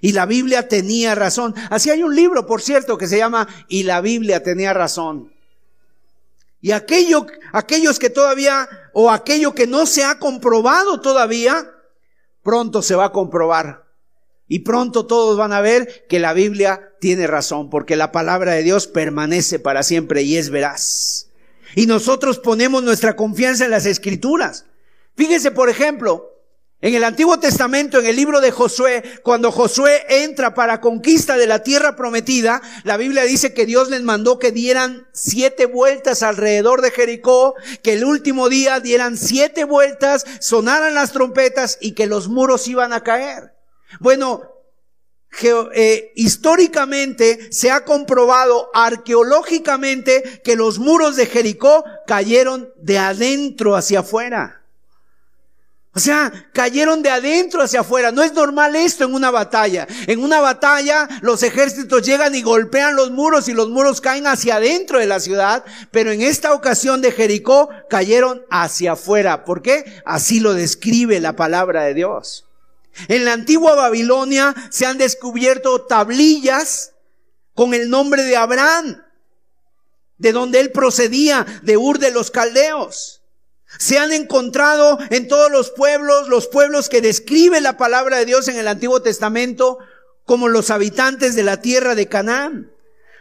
Y la Biblia tenía razón. Así hay un libro, por cierto, que se llama Y la Biblia tenía razón. Y aquello, aquellos que todavía, o aquello que no se ha comprobado todavía, pronto se va a comprobar. Y pronto todos van a ver que la Biblia tiene razón, porque la palabra de Dios permanece para siempre y es veraz. Y nosotros ponemos nuestra confianza en las escrituras. Fíjense, por ejemplo, en el Antiguo Testamento, en el libro de Josué, cuando Josué entra para conquista de la tierra prometida, la Biblia dice que Dios les mandó que dieran siete vueltas alrededor de Jericó, que el último día dieran siete vueltas, sonaran las trompetas y que los muros iban a caer. Bueno, eh, históricamente se ha comprobado arqueológicamente que los muros de Jericó cayeron de adentro hacia afuera. O sea, cayeron de adentro hacia afuera. No es normal esto en una batalla. En una batalla los ejércitos llegan y golpean los muros y los muros caen hacia adentro de la ciudad. Pero en esta ocasión de Jericó cayeron hacia afuera. ¿Por qué? Así lo describe la palabra de Dios. En la antigua Babilonia se han descubierto tablillas con el nombre de Abraham, de donde él procedía, de Ur de los Caldeos. Se han encontrado en todos los pueblos, los pueblos que describe la palabra de Dios en el Antiguo Testamento, como los habitantes de la tierra de Canaán.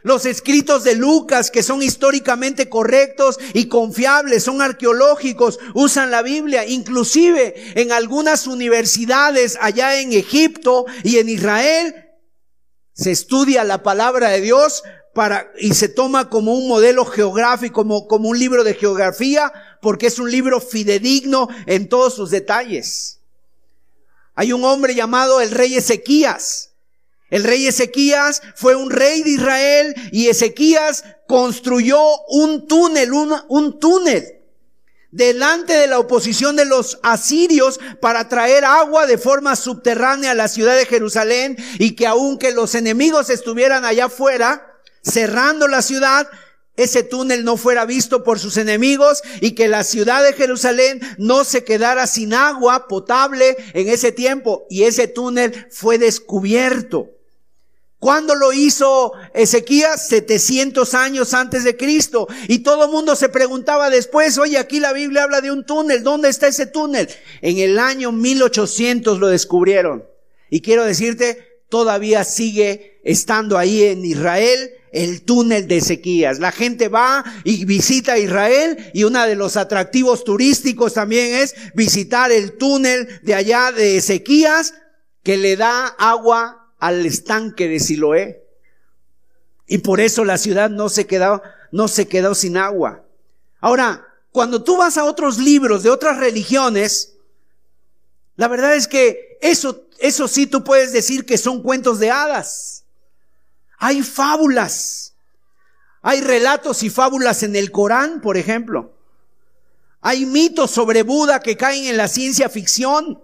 Los escritos de Lucas, que son históricamente correctos y confiables, son arqueológicos, usan la Biblia. Inclusive en algunas universidades allá en Egipto y en Israel, se estudia la palabra de Dios para, y se toma como un modelo geográfico, como, como un libro de geografía, porque es un libro fidedigno en todos sus detalles. Hay un hombre llamado el rey Ezequías, el rey Ezequías fue un rey de Israel y Ezequías construyó un túnel, un, túnel delante de la oposición de los asirios para traer agua de forma subterránea a la ciudad de Jerusalén y que aunque los enemigos estuvieran allá afuera, cerrando la ciudad, ese túnel no fuera visto por sus enemigos y que la ciudad de Jerusalén no se quedara sin agua potable en ese tiempo. Y ese túnel fue descubierto. ¿Cuándo lo hizo Ezequías? 700 años antes de Cristo. Y todo el mundo se preguntaba después, oye, aquí la Biblia habla de un túnel, ¿dónde está ese túnel? En el año 1800 lo descubrieron. Y quiero decirte, todavía sigue estando ahí en Israel el túnel de Ezequías. La gente va y visita Israel y uno de los atractivos turísticos también es visitar el túnel de allá de Ezequías que le da agua al estanque de Siloé. Y por eso la ciudad no se quedó, no se quedó sin agua. Ahora, cuando tú vas a otros libros de otras religiones, la verdad es que eso, eso sí tú puedes decir que son cuentos de hadas. Hay fábulas. Hay relatos y fábulas en el Corán, por ejemplo. Hay mitos sobre Buda que caen en la ciencia ficción.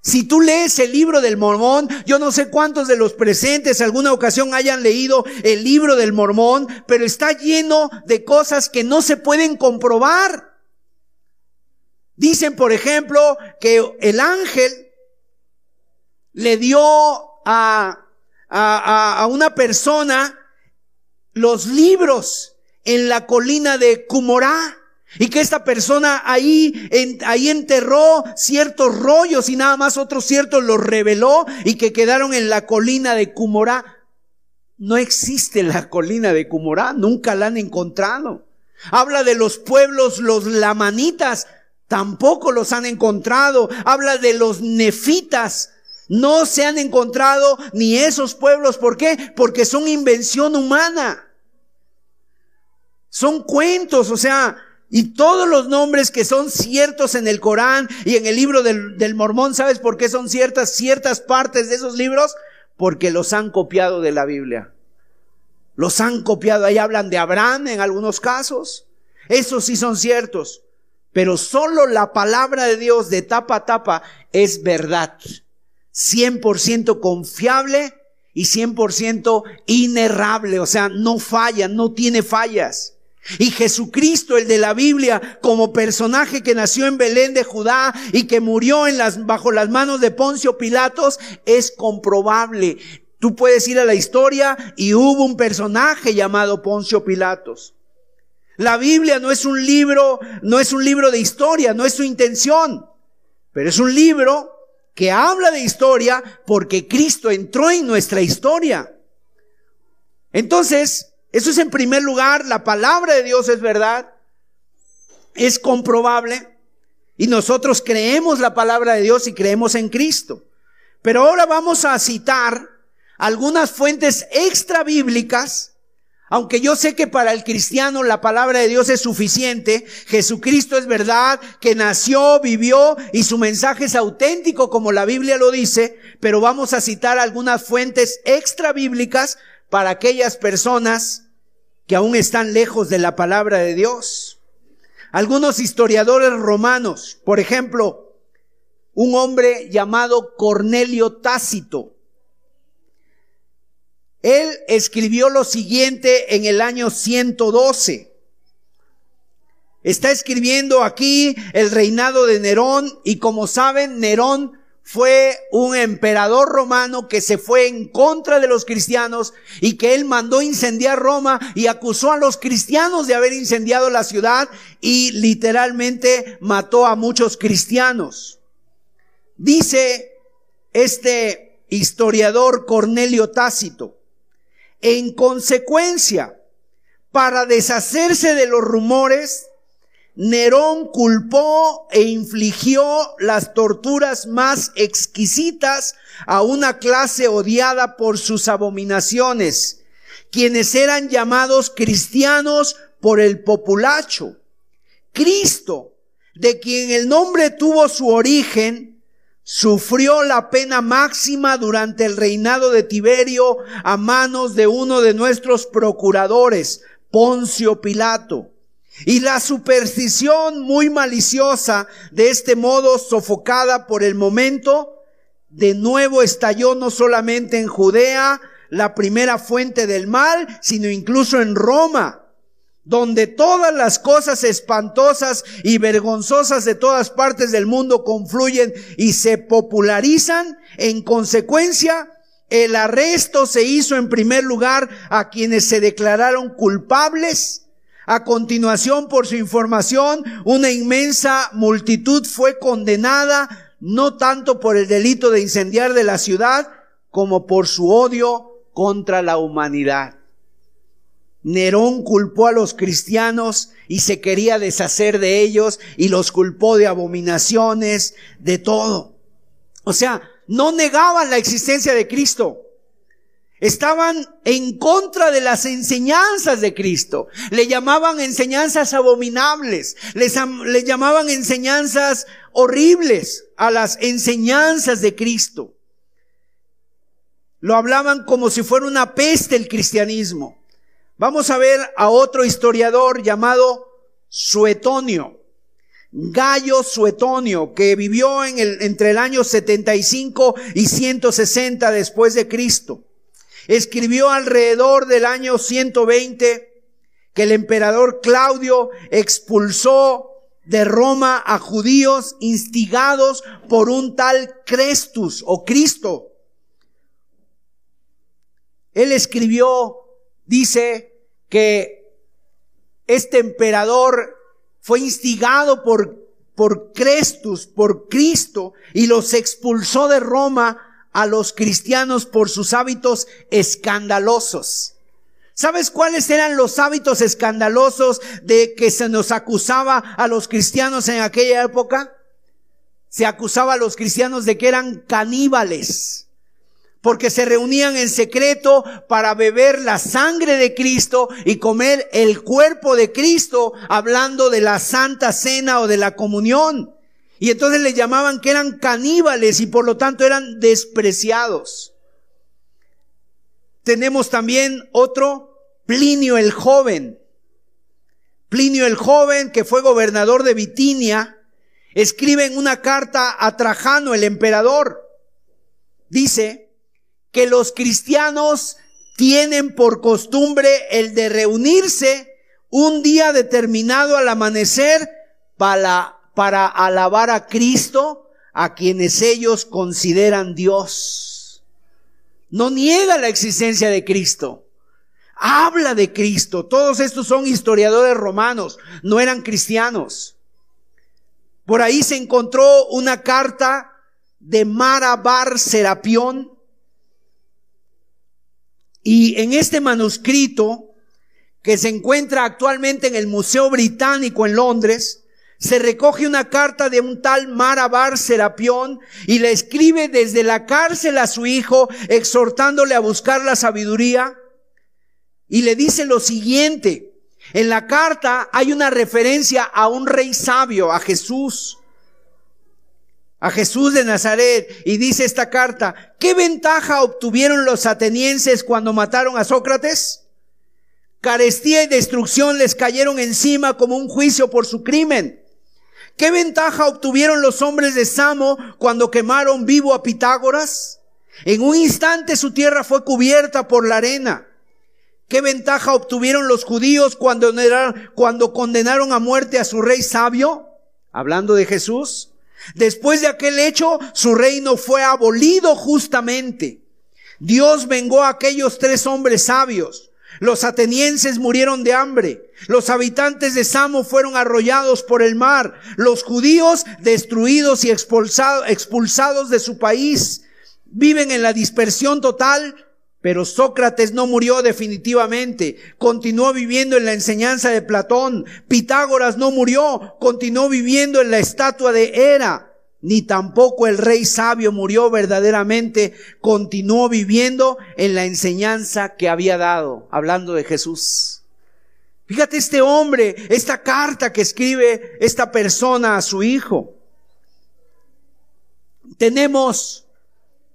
Si tú lees el libro del mormón, yo no sé cuántos de los presentes alguna ocasión hayan leído el libro del mormón, pero está lleno de cosas que no se pueden comprobar. Dicen, por ejemplo, que el ángel le dio a, a, a una persona los libros en la colina de Cumorá. Y que esta persona ahí, ahí enterró ciertos rollos y nada más otros ciertos los reveló y que quedaron en la colina de Cumorá. No existe la colina de Cumorá, nunca la han encontrado. Habla de los pueblos, los lamanitas, tampoco los han encontrado. Habla de los nefitas, no se han encontrado ni esos pueblos. ¿Por qué? Porque son invención humana. Son cuentos, o sea, y todos los nombres que son ciertos en el Corán y en el libro del, Mormón, ¿sabes por qué son ciertas ciertas partes de esos libros? Porque los han copiado de la Biblia. Los han copiado. Ahí hablan de Abraham en algunos casos. Esos sí son ciertos. Pero solo la palabra de Dios de tapa a tapa es verdad. 100% confiable y 100% inerrable. O sea, no falla, no tiene fallas. Y Jesucristo, el de la Biblia, como personaje que nació en Belén de Judá y que murió en las, bajo las manos de Poncio Pilatos, es comprobable. Tú puedes ir a la historia y hubo un personaje llamado Poncio Pilatos. La Biblia no es un libro, no es un libro de historia, no es su intención, pero es un libro que habla de historia porque Cristo entró en nuestra historia. Entonces, eso es en primer lugar, la palabra de Dios es verdad, es comprobable y nosotros creemos la palabra de Dios y creemos en Cristo. Pero ahora vamos a citar algunas fuentes extra bíblicas, aunque yo sé que para el cristiano la palabra de Dios es suficiente, Jesucristo es verdad, que nació, vivió y su mensaje es auténtico como la Biblia lo dice, pero vamos a citar algunas fuentes extra bíblicas para aquellas personas que aún están lejos de la palabra de Dios. Algunos historiadores romanos, por ejemplo, un hombre llamado Cornelio Tácito, él escribió lo siguiente en el año 112. Está escribiendo aquí el reinado de Nerón y como saben, Nerón fue un emperador romano que se fue en contra de los cristianos y que él mandó incendiar Roma y acusó a los cristianos de haber incendiado la ciudad y literalmente mató a muchos cristianos. Dice este historiador Cornelio Tácito, en consecuencia, para deshacerse de los rumores, Nerón culpó e infligió las torturas más exquisitas a una clase odiada por sus abominaciones, quienes eran llamados cristianos por el populacho. Cristo, de quien el nombre tuvo su origen, sufrió la pena máxima durante el reinado de Tiberio a manos de uno de nuestros procuradores, Poncio Pilato. Y la superstición muy maliciosa, de este modo sofocada por el momento, de nuevo estalló no solamente en Judea, la primera fuente del mal, sino incluso en Roma, donde todas las cosas espantosas y vergonzosas de todas partes del mundo confluyen y se popularizan. En consecuencia, el arresto se hizo en primer lugar a quienes se declararon culpables a continuación, por su información, una inmensa multitud fue condenada, no tanto por el delito de incendiar de la ciudad, como por su odio contra la humanidad. Nerón culpó a los cristianos y se quería deshacer de ellos y los culpó de abominaciones, de todo. O sea, no negaban la existencia de Cristo. Estaban en contra de las enseñanzas de Cristo. Le llamaban enseñanzas abominables. Les, le llamaban enseñanzas horribles a las enseñanzas de Cristo. Lo hablaban como si fuera una peste el cristianismo. Vamos a ver a otro historiador llamado Suetonio. Gallo Suetonio, que vivió el, entre el año 75 y 160 después de Cristo escribió alrededor del año 120 que el emperador Claudio expulsó de Roma a judíos instigados por un tal Crestus o Cristo. Él escribió, dice que este emperador fue instigado por, por por Cristo, y los expulsó de Roma a los cristianos por sus hábitos escandalosos. ¿Sabes cuáles eran los hábitos escandalosos de que se nos acusaba a los cristianos en aquella época? Se acusaba a los cristianos de que eran caníbales, porque se reunían en secreto para beber la sangre de Cristo y comer el cuerpo de Cristo, hablando de la santa cena o de la comunión. Y entonces le llamaban que eran caníbales y por lo tanto eran despreciados. Tenemos también otro, Plinio el joven. Plinio el joven, que fue gobernador de Bitinia, escribe en una carta a Trajano, el emperador. Dice que los cristianos tienen por costumbre el de reunirse un día determinado al amanecer para para alabar a Cristo a quienes ellos consideran Dios. No niega la existencia de Cristo. Habla de Cristo. Todos estos son historiadores romanos, no eran cristianos. Por ahí se encontró una carta de Marabar Serapión. Y en este manuscrito, que se encuentra actualmente en el Museo Británico en Londres, se recoge una carta de un tal Marabar Serapión y le escribe desde la cárcel a su hijo, exhortándole a buscar la sabiduría. Y le dice lo siguiente. En la carta hay una referencia a un rey sabio, a Jesús. A Jesús de Nazaret. Y dice esta carta, ¿qué ventaja obtuvieron los atenienses cuando mataron a Sócrates? Carestía y destrucción les cayeron encima como un juicio por su crimen. ¿Qué ventaja obtuvieron los hombres de Samo cuando quemaron vivo a Pitágoras? En un instante su tierra fue cubierta por la arena. ¿Qué ventaja obtuvieron los judíos cuando, condenaron a muerte a su rey sabio? Hablando de Jesús. Después de aquel hecho, su reino fue abolido justamente. Dios vengó a aquellos tres hombres sabios. Los atenienses murieron de hambre. Los habitantes de Samo fueron arrollados por el mar. Los judíos destruidos y expulsados de su país. Viven en la dispersión total pero Sócrates no murió definitivamente, continuó viviendo en la enseñanza de Platón. Pitágoras no murió, continuó viviendo en la estatua de Hera. Ni tampoco el rey sabio murió verdaderamente, continuó viviendo en la enseñanza que había dado, hablando de Jesús. Fíjate este hombre, esta carta que escribe esta persona a su hijo. Tenemos,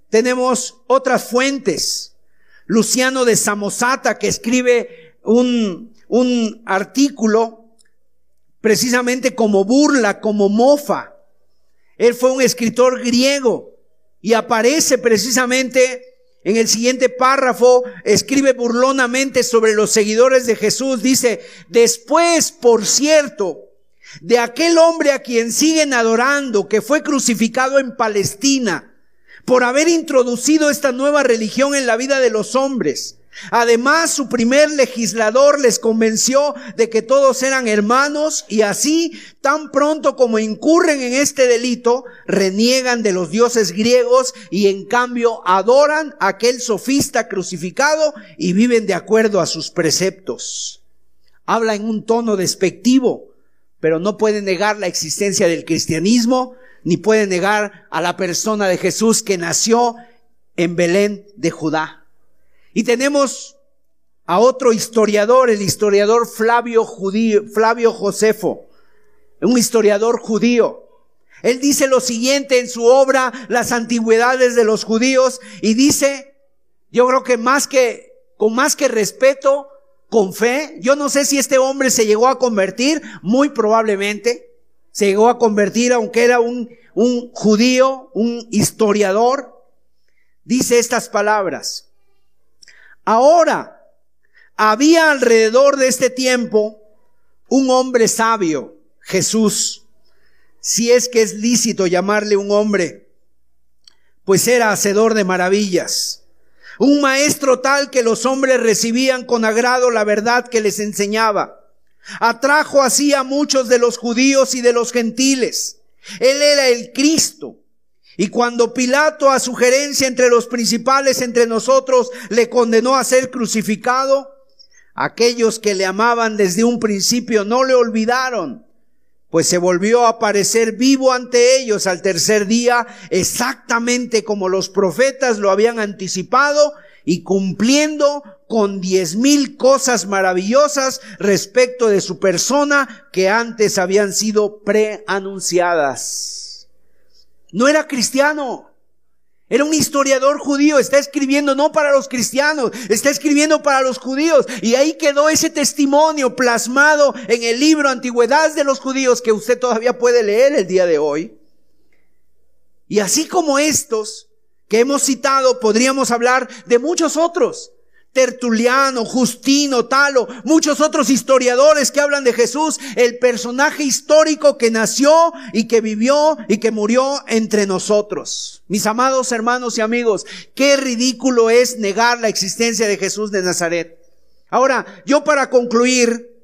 tenemos otras fuentes. Luciano de Samosata, que escribe un, un artículo precisamente como burla, como mofa. Él fue un escritor griego y aparece precisamente en el siguiente párrafo, escribe burlonamente sobre los seguidores de Jesús. Dice, después, por cierto, de aquel hombre a quien siguen adorando, que fue crucificado en Palestina, por haber introducido esta nueva religión en la vida de los hombres. Además, su primer legislador les convenció de que todos eran hermanos y así, tan pronto como incurren en este delito, reniegan de los dioses griegos y en cambio adoran a aquel sofista crucificado y viven de acuerdo a sus preceptos. Habla en un tono despectivo, pero no puede negar la existencia del cristianismo ni puede negar a la persona de Jesús que nació en Belén de Judá. Y tenemos a otro historiador, el historiador Flavio, judío, Flavio Josefo, un historiador judío. Él dice lo siguiente en su obra, Las antigüedades de los judíos, y dice, yo creo que más que, con más que respeto, con fe, yo no sé si este hombre se llegó a convertir, muy probablemente, se llegó a convertir, aunque era un, un judío, un historiador, dice estas palabras. Ahora, había alrededor de este tiempo un hombre sabio, Jesús, si es que es lícito llamarle un hombre, pues era hacedor de maravillas. Un maestro tal que los hombres recibían con agrado la verdad que les enseñaba. Atrajo así a muchos de los judíos y de los gentiles. Él era el Cristo. Y cuando Pilato, a sugerencia entre los principales entre nosotros, le condenó a ser crucificado, aquellos que le amaban desde un principio no le olvidaron, pues se volvió a aparecer vivo ante ellos al tercer día, exactamente como los profetas lo habían anticipado y cumpliendo con diez mil cosas maravillosas respecto de su persona que antes habían sido preanunciadas. No era cristiano. Era un historiador judío, está escribiendo no para los cristianos, está escribiendo para los judíos. Y ahí quedó ese testimonio plasmado en el libro Antigüedades de los Judíos que usted todavía puede leer el día de hoy. Y así como estos que hemos citado, podríamos hablar de muchos otros. Tertuliano, Justino, Talo, muchos otros historiadores que hablan de Jesús, el personaje histórico que nació y que vivió y que murió entre nosotros. Mis amados hermanos y amigos, qué ridículo es negar la existencia de Jesús de Nazaret. Ahora, yo para concluir,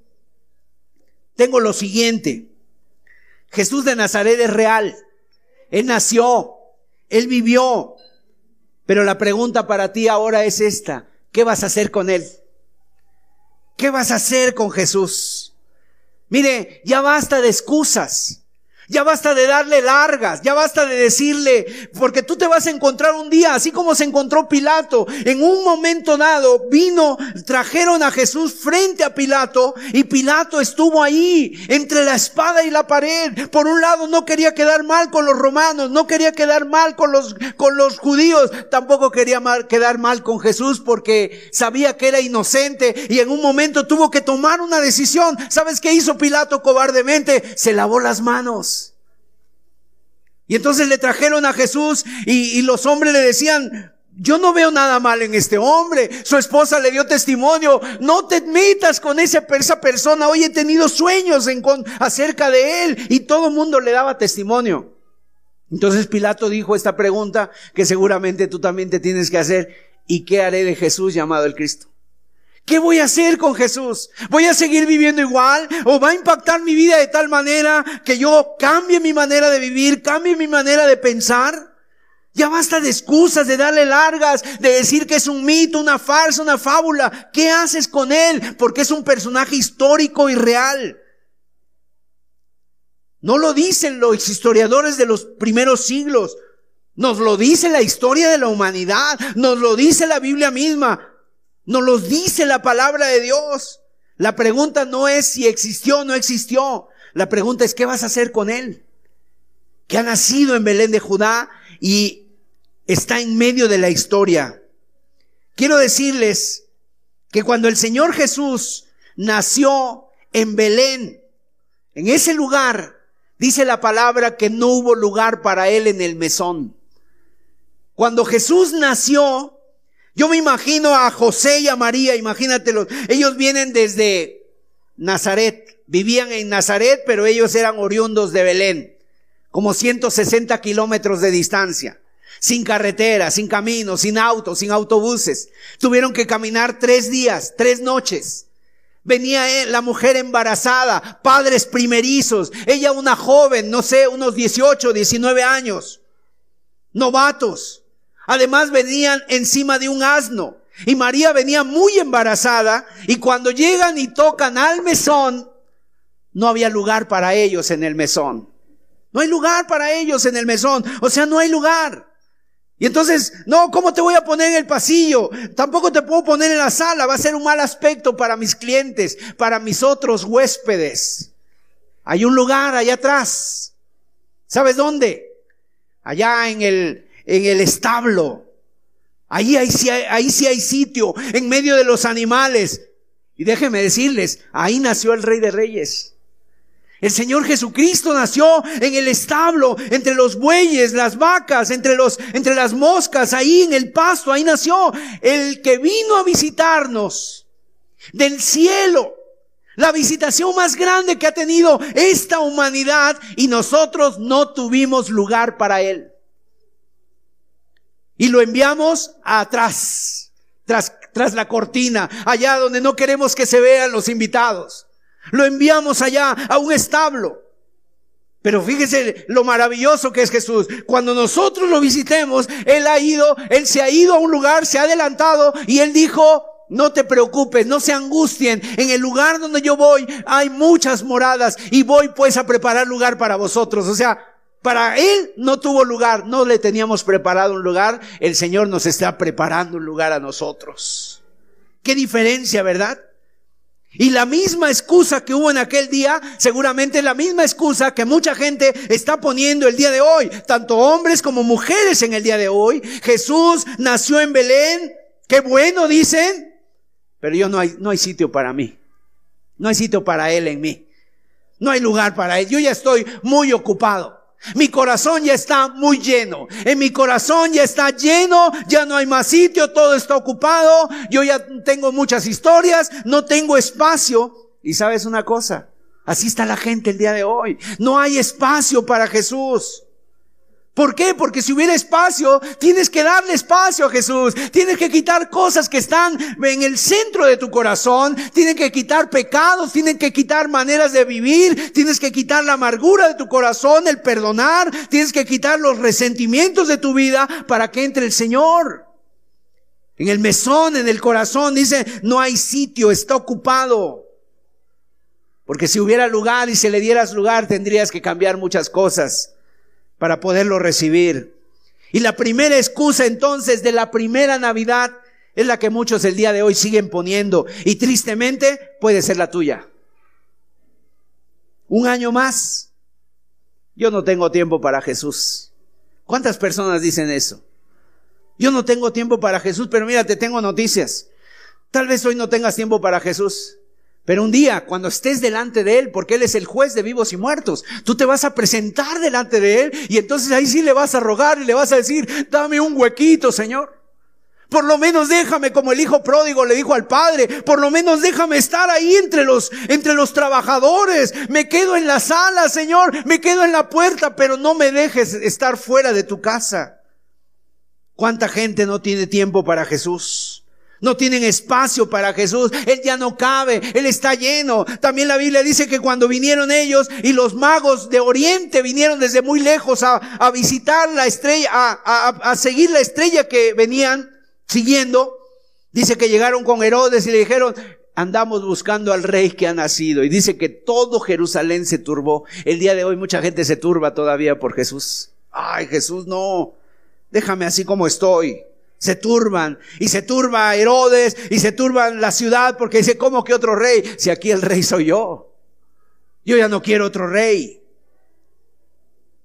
tengo lo siguiente. Jesús de Nazaret es real. Él nació, Él vivió. Pero la pregunta para ti ahora es esta. ¿Qué vas a hacer con Él? ¿Qué vas a hacer con Jesús? Mire, ya basta de excusas. Ya basta de darle largas, ya basta de decirle, porque tú te vas a encontrar un día, así como se encontró Pilato, en un momento dado vino, trajeron a Jesús frente a Pilato y Pilato estuvo ahí, entre la espada y la pared. Por un lado no quería quedar mal con los romanos, no quería quedar mal con los, con los judíos, tampoco quería quedar mal con Jesús porque sabía que era inocente y en un momento tuvo que tomar una decisión. ¿Sabes qué hizo Pilato cobardemente? Se lavó las manos. Y entonces le trajeron a Jesús y, los hombres le decían, yo no veo nada mal en este hombre. Su esposa le dio testimonio. No te metas con esa, persona. Hoy he tenido sueños acerca de él. Y todo el mundo le daba testimonio. Entonces Pilato dijo esta pregunta que seguramente tú también te tienes que hacer. ¿Y qué haré de Jesús llamado el Cristo? ¿Qué voy a hacer con Jesús? ¿Voy a seguir viviendo igual? ¿O va a impactar mi vida de tal manera que yo cambie mi manera de vivir, cambie mi manera de pensar? Ya basta de excusas, de darle largas, de decir que es un mito, una farsa, una fábula. ¿Qué haces con él? Porque es un personaje histórico y real. No lo dicen los historiadores de los primeros siglos. Nos lo dice la historia de la humanidad. Nos lo dice la Biblia misma. Nos lo dice la palabra de Dios. La pregunta no es si existió o no existió. La pregunta es qué vas a hacer con él. Que ha nacido en Belén de Judá y está en medio de la historia. Quiero decirles que cuando el Señor Jesús nació en Belén, en ese lugar, dice la palabra que no hubo lugar para él en el mesón. Cuando Jesús nació, yo me imagino a José y a María, imagínatelos, ellos vienen desde Nazaret, vivían en Nazaret, pero ellos eran oriundos de Belén, como 160 kilómetros de distancia sin carretera, sin camino, sin autos, sin autobuses. Tuvieron que caminar tres días, tres noches. Venía la mujer embarazada, padres primerizos, ella una joven, no sé, unos 18, 19 años, novatos. Además venían encima de un asno. Y María venía muy embarazada y cuando llegan y tocan al mesón, no había lugar para ellos en el mesón. No hay lugar para ellos en el mesón. O sea, no hay lugar. Y entonces, no, ¿cómo te voy a poner en el pasillo? Tampoco te puedo poner en la sala. Va a ser un mal aspecto para mis clientes, para mis otros huéspedes. Hay un lugar allá atrás. ¿Sabes dónde? Allá en el, en el establo. Ahí, ahí, sí hay, ahí sí hay sitio, en medio de los animales. Y déjenme decirles, ahí nació el Rey de Reyes. El Señor Jesucristo nació en el establo, entre los bueyes, las vacas, entre los, entre las moscas, ahí en el pasto, ahí nació el que vino a visitarnos del cielo. La visitación más grande que ha tenido esta humanidad y nosotros no tuvimos lugar para él. Y lo enviamos atrás, tras, tras la cortina, allá donde no queremos que se vean los invitados. Lo enviamos allá a un establo. Pero fíjese lo maravilloso que es Jesús. Cuando nosotros lo visitemos, Él ha ido, Él se ha ido a un lugar, se ha adelantado y Él dijo, no te preocupes, no se angustien. En el lugar donde yo voy hay muchas moradas y voy pues a preparar lugar para vosotros. O sea, para Él no tuvo lugar, no le teníamos preparado un lugar. El Señor nos está preparando un lugar a nosotros. Qué diferencia, ¿verdad? Y la misma excusa que hubo en aquel día, seguramente la misma excusa que mucha gente está poniendo el día de hoy, tanto hombres como mujeres en el día de hoy. Jesús nació en Belén, qué bueno dicen, pero yo no hay, no hay sitio para mí. No hay sitio para Él en mí. No hay lugar para Él. Yo ya estoy muy ocupado. Mi corazón ya está muy lleno. En mi corazón ya está lleno, ya no hay más sitio, todo está ocupado. Yo ya tengo muchas historias, no tengo espacio. Y sabes una cosa, así está la gente el día de hoy. No hay espacio para Jesús. ¿Por qué? Porque si hubiera espacio, tienes que darle espacio a Jesús. Tienes que quitar cosas que están en el centro de tu corazón. Tienes que quitar pecados, tienes que quitar maneras de vivir. Tienes que quitar la amargura de tu corazón, el perdonar. Tienes que quitar los resentimientos de tu vida para que entre el Señor. En el mesón, en el corazón, dice, no hay sitio, está ocupado. Porque si hubiera lugar y se le dieras lugar, tendrías que cambiar muchas cosas para poderlo recibir. Y la primera excusa entonces de la primera Navidad es la que muchos el día de hoy siguen poniendo y tristemente puede ser la tuya. Un año más. Yo no tengo tiempo para Jesús. ¿Cuántas personas dicen eso? Yo no tengo tiempo para Jesús, pero mira, te tengo noticias. Tal vez hoy no tengas tiempo para Jesús. Pero un día, cuando estés delante de Él, porque Él es el juez de vivos y muertos, tú te vas a presentar delante de Él y entonces ahí sí le vas a rogar y le vas a decir, dame un huequito, Señor. Por lo menos déjame, como el hijo pródigo le dijo al padre, por lo menos déjame estar ahí entre los, entre los trabajadores. Me quedo en la sala, Señor, me quedo en la puerta, pero no me dejes estar fuera de tu casa. ¿Cuánta gente no tiene tiempo para Jesús? No tienen espacio para Jesús. Él ya no cabe. Él está lleno. También la Biblia dice que cuando vinieron ellos y los magos de Oriente vinieron desde muy lejos a, a visitar la estrella, a, a, a seguir la estrella que venían siguiendo, dice que llegaron con Herodes y le dijeron, andamos buscando al rey que ha nacido. Y dice que todo Jerusalén se turbó. El día de hoy mucha gente se turba todavía por Jesús. Ay, Jesús, no. Déjame así como estoy se turban y se turba Herodes y se turban la ciudad porque dice, ¿cómo que otro rey? Si aquí el rey soy yo. Yo ya no quiero otro rey.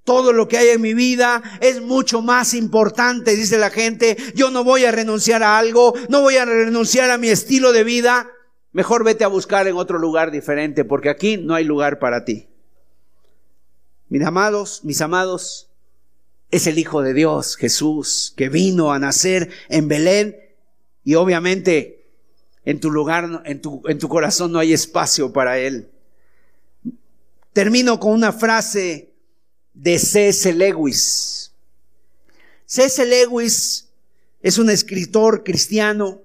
Todo lo que hay en mi vida es mucho más importante, dice la gente. Yo no voy a renunciar a algo, no voy a renunciar a mi estilo de vida. Mejor vete a buscar en otro lugar diferente porque aquí no hay lugar para ti. Mis amados, mis amados, es el Hijo de Dios, Jesús, que vino a nacer en Belén y obviamente en tu lugar, en tu, en tu corazón no hay espacio para Él. Termino con una frase de C.S. Lewis. C.S. Lewis es un escritor cristiano,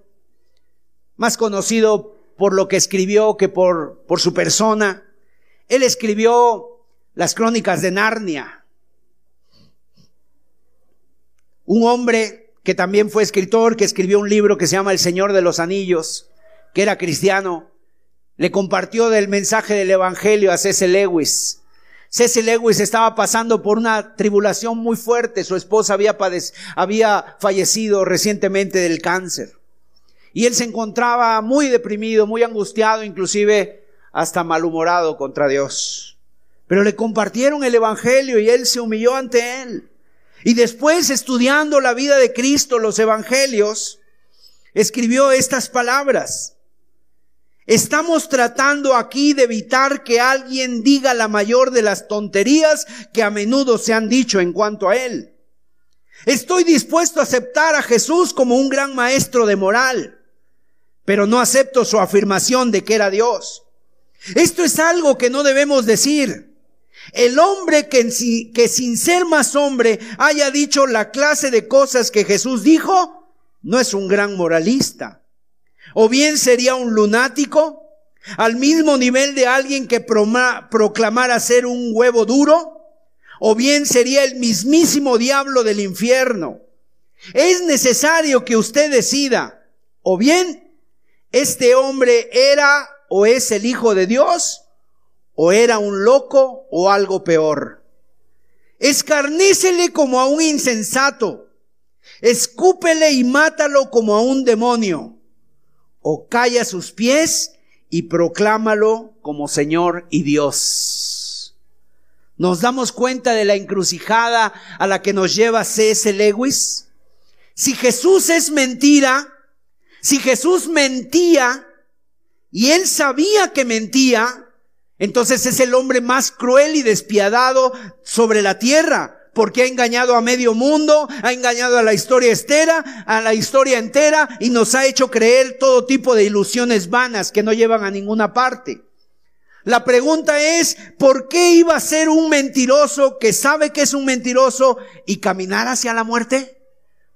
más conocido por lo que escribió que por, por su persona. Él escribió las crónicas de Narnia un hombre que también fue escritor, que escribió un libro que se llama El Señor de los Anillos, que era cristiano, le compartió del mensaje del Evangelio a C.S. Lewis. C.S. Lewis estaba pasando por una tribulación muy fuerte. Su esposa había, había fallecido recientemente del cáncer. Y él se encontraba muy deprimido, muy angustiado, inclusive hasta malhumorado contra Dios. Pero le compartieron el Evangelio y él se humilló ante él. Y después, estudiando la vida de Cristo, los evangelios, escribió estas palabras. Estamos tratando aquí de evitar que alguien diga la mayor de las tonterías que a menudo se han dicho en cuanto a él. Estoy dispuesto a aceptar a Jesús como un gran maestro de moral, pero no acepto su afirmación de que era Dios. Esto es algo que no debemos decir. El hombre que, que sin ser más hombre haya dicho la clase de cosas que Jesús dijo, no es un gran moralista. O bien sería un lunático, al mismo nivel de alguien que proclamara ser un huevo duro, o bien sería el mismísimo diablo del infierno. Es necesario que usted decida, o bien este hombre era o es el Hijo de Dios, o era un loco o algo peor. Escarnícele como a un insensato, escúpele y mátalo como a un demonio, o calla sus pies y proclámalo como Señor y Dios. ¿Nos damos cuenta de la encrucijada a la que nos lleva C.S. Lewis? Si Jesús es mentira, si Jesús mentía y él sabía que mentía, entonces es el hombre más cruel y despiadado sobre la tierra, porque ha engañado a medio mundo, ha engañado a la historia entera, a la historia entera y nos ha hecho creer todo tipo de ilusiones vanas que no llevan a ninguna parte. La pregunta es, ¿por qué iba a ser un mentiroso que sabe que es un mentiroso y caminar hacia la muerte?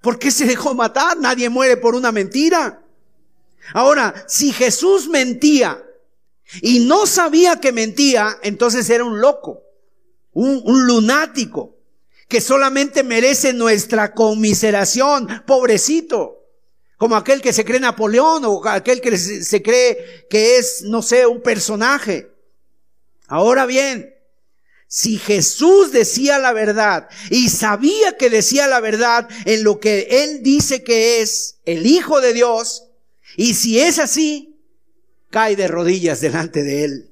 ¿Por qué se dejó matar? Nadie muere por una mentira. Ahora, si Jesús mentía y no sabía que mentía, entonces era un loco, un, un lunático, que solamente merece nuestra conmiseración, pobrecito como aquel que se cree Napoleón o aquel que se cree que es, no sé, un personaje. Ahora bien, si Jesús decía la verdad y sabía que decía la verdad en lo que él dice que es el Hijo de Dios, y si es así, cae de rodillas delante de Él.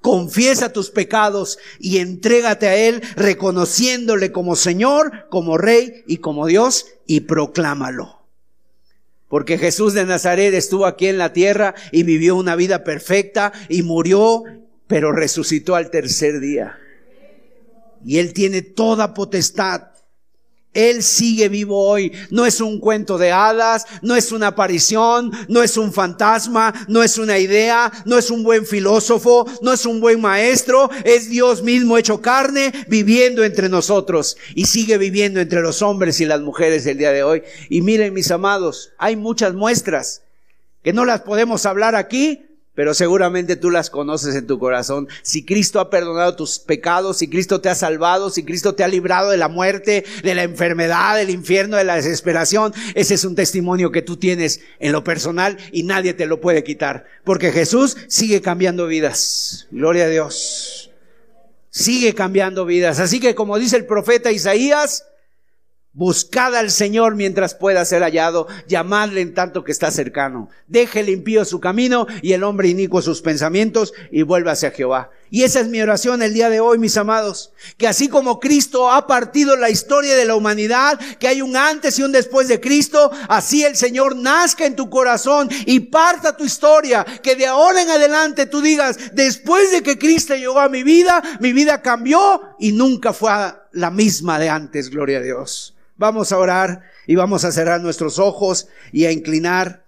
Confiesa tus pecados y entrégate a Él reconociéndole como Señor, como Rey y como Dios y proclámalo. Porque Jesús de Nazaret estuvo aquí en la tierra y vivió una vida perfecta y murió, pero resucitó al tercer día. Y Él tiene toda potestad Él sigue vivo hoy. No es un cuento de hadas, no es una aparición, no es un fantasma, no es una idea, no es un buen filósofo, no es un buen maestro. Es Dios mismo hecho carne viviendo entre nosotros y sigue viviendo entre los hombres y las mujeres el día de hoy. Y miren mis amados, hay muchas muestras que no las podemos hablar aquí, pero seguramente tú las conoces en tu corazón. Si Cristo ha perdonado tus pecados, si Cristo te ha salvado, si Cristo te ha librado de la muerte, de la enfermedad, del infierno, de la desesperación, ese es un testimonio que tú tienes en lo personal y nadie te lo puede quitar, porque Jesús sigue cambiando vidas. Gloria a Dios. Sigue cambiando vidas. Así que como dice el profeta Isaías, Buscad al Señor mientras pueda ser hallado, llamadle en tanto que está cercano. Deje limpio su camino y el hombre inicuo sus pensamientos y vuelva hacia Jehová. Y esa es mi oración el día de hoy, mis amados. Que así como Cristo ha partido la historia de la humanidad, que hay un antes y un después de Cristo, así el Señor nazca en tu corazón y parta tu historia. Que de ahora en adelante tú digas, después de que Cristo llegó a mi vida, mi vida cambió y nunca fue la misma de antes, gloria a Dios. Vamos a orar y vamos a cerrar nuestros ojos y a inclinar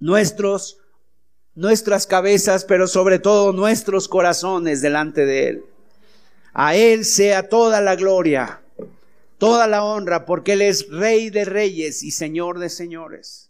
nuestros, nuestras cabezas, pero sobre todo nuestros corazones delante de Él. A Él sea toda la gloria, toda la honra, porque Él es Rey de reyes y Señor de señores.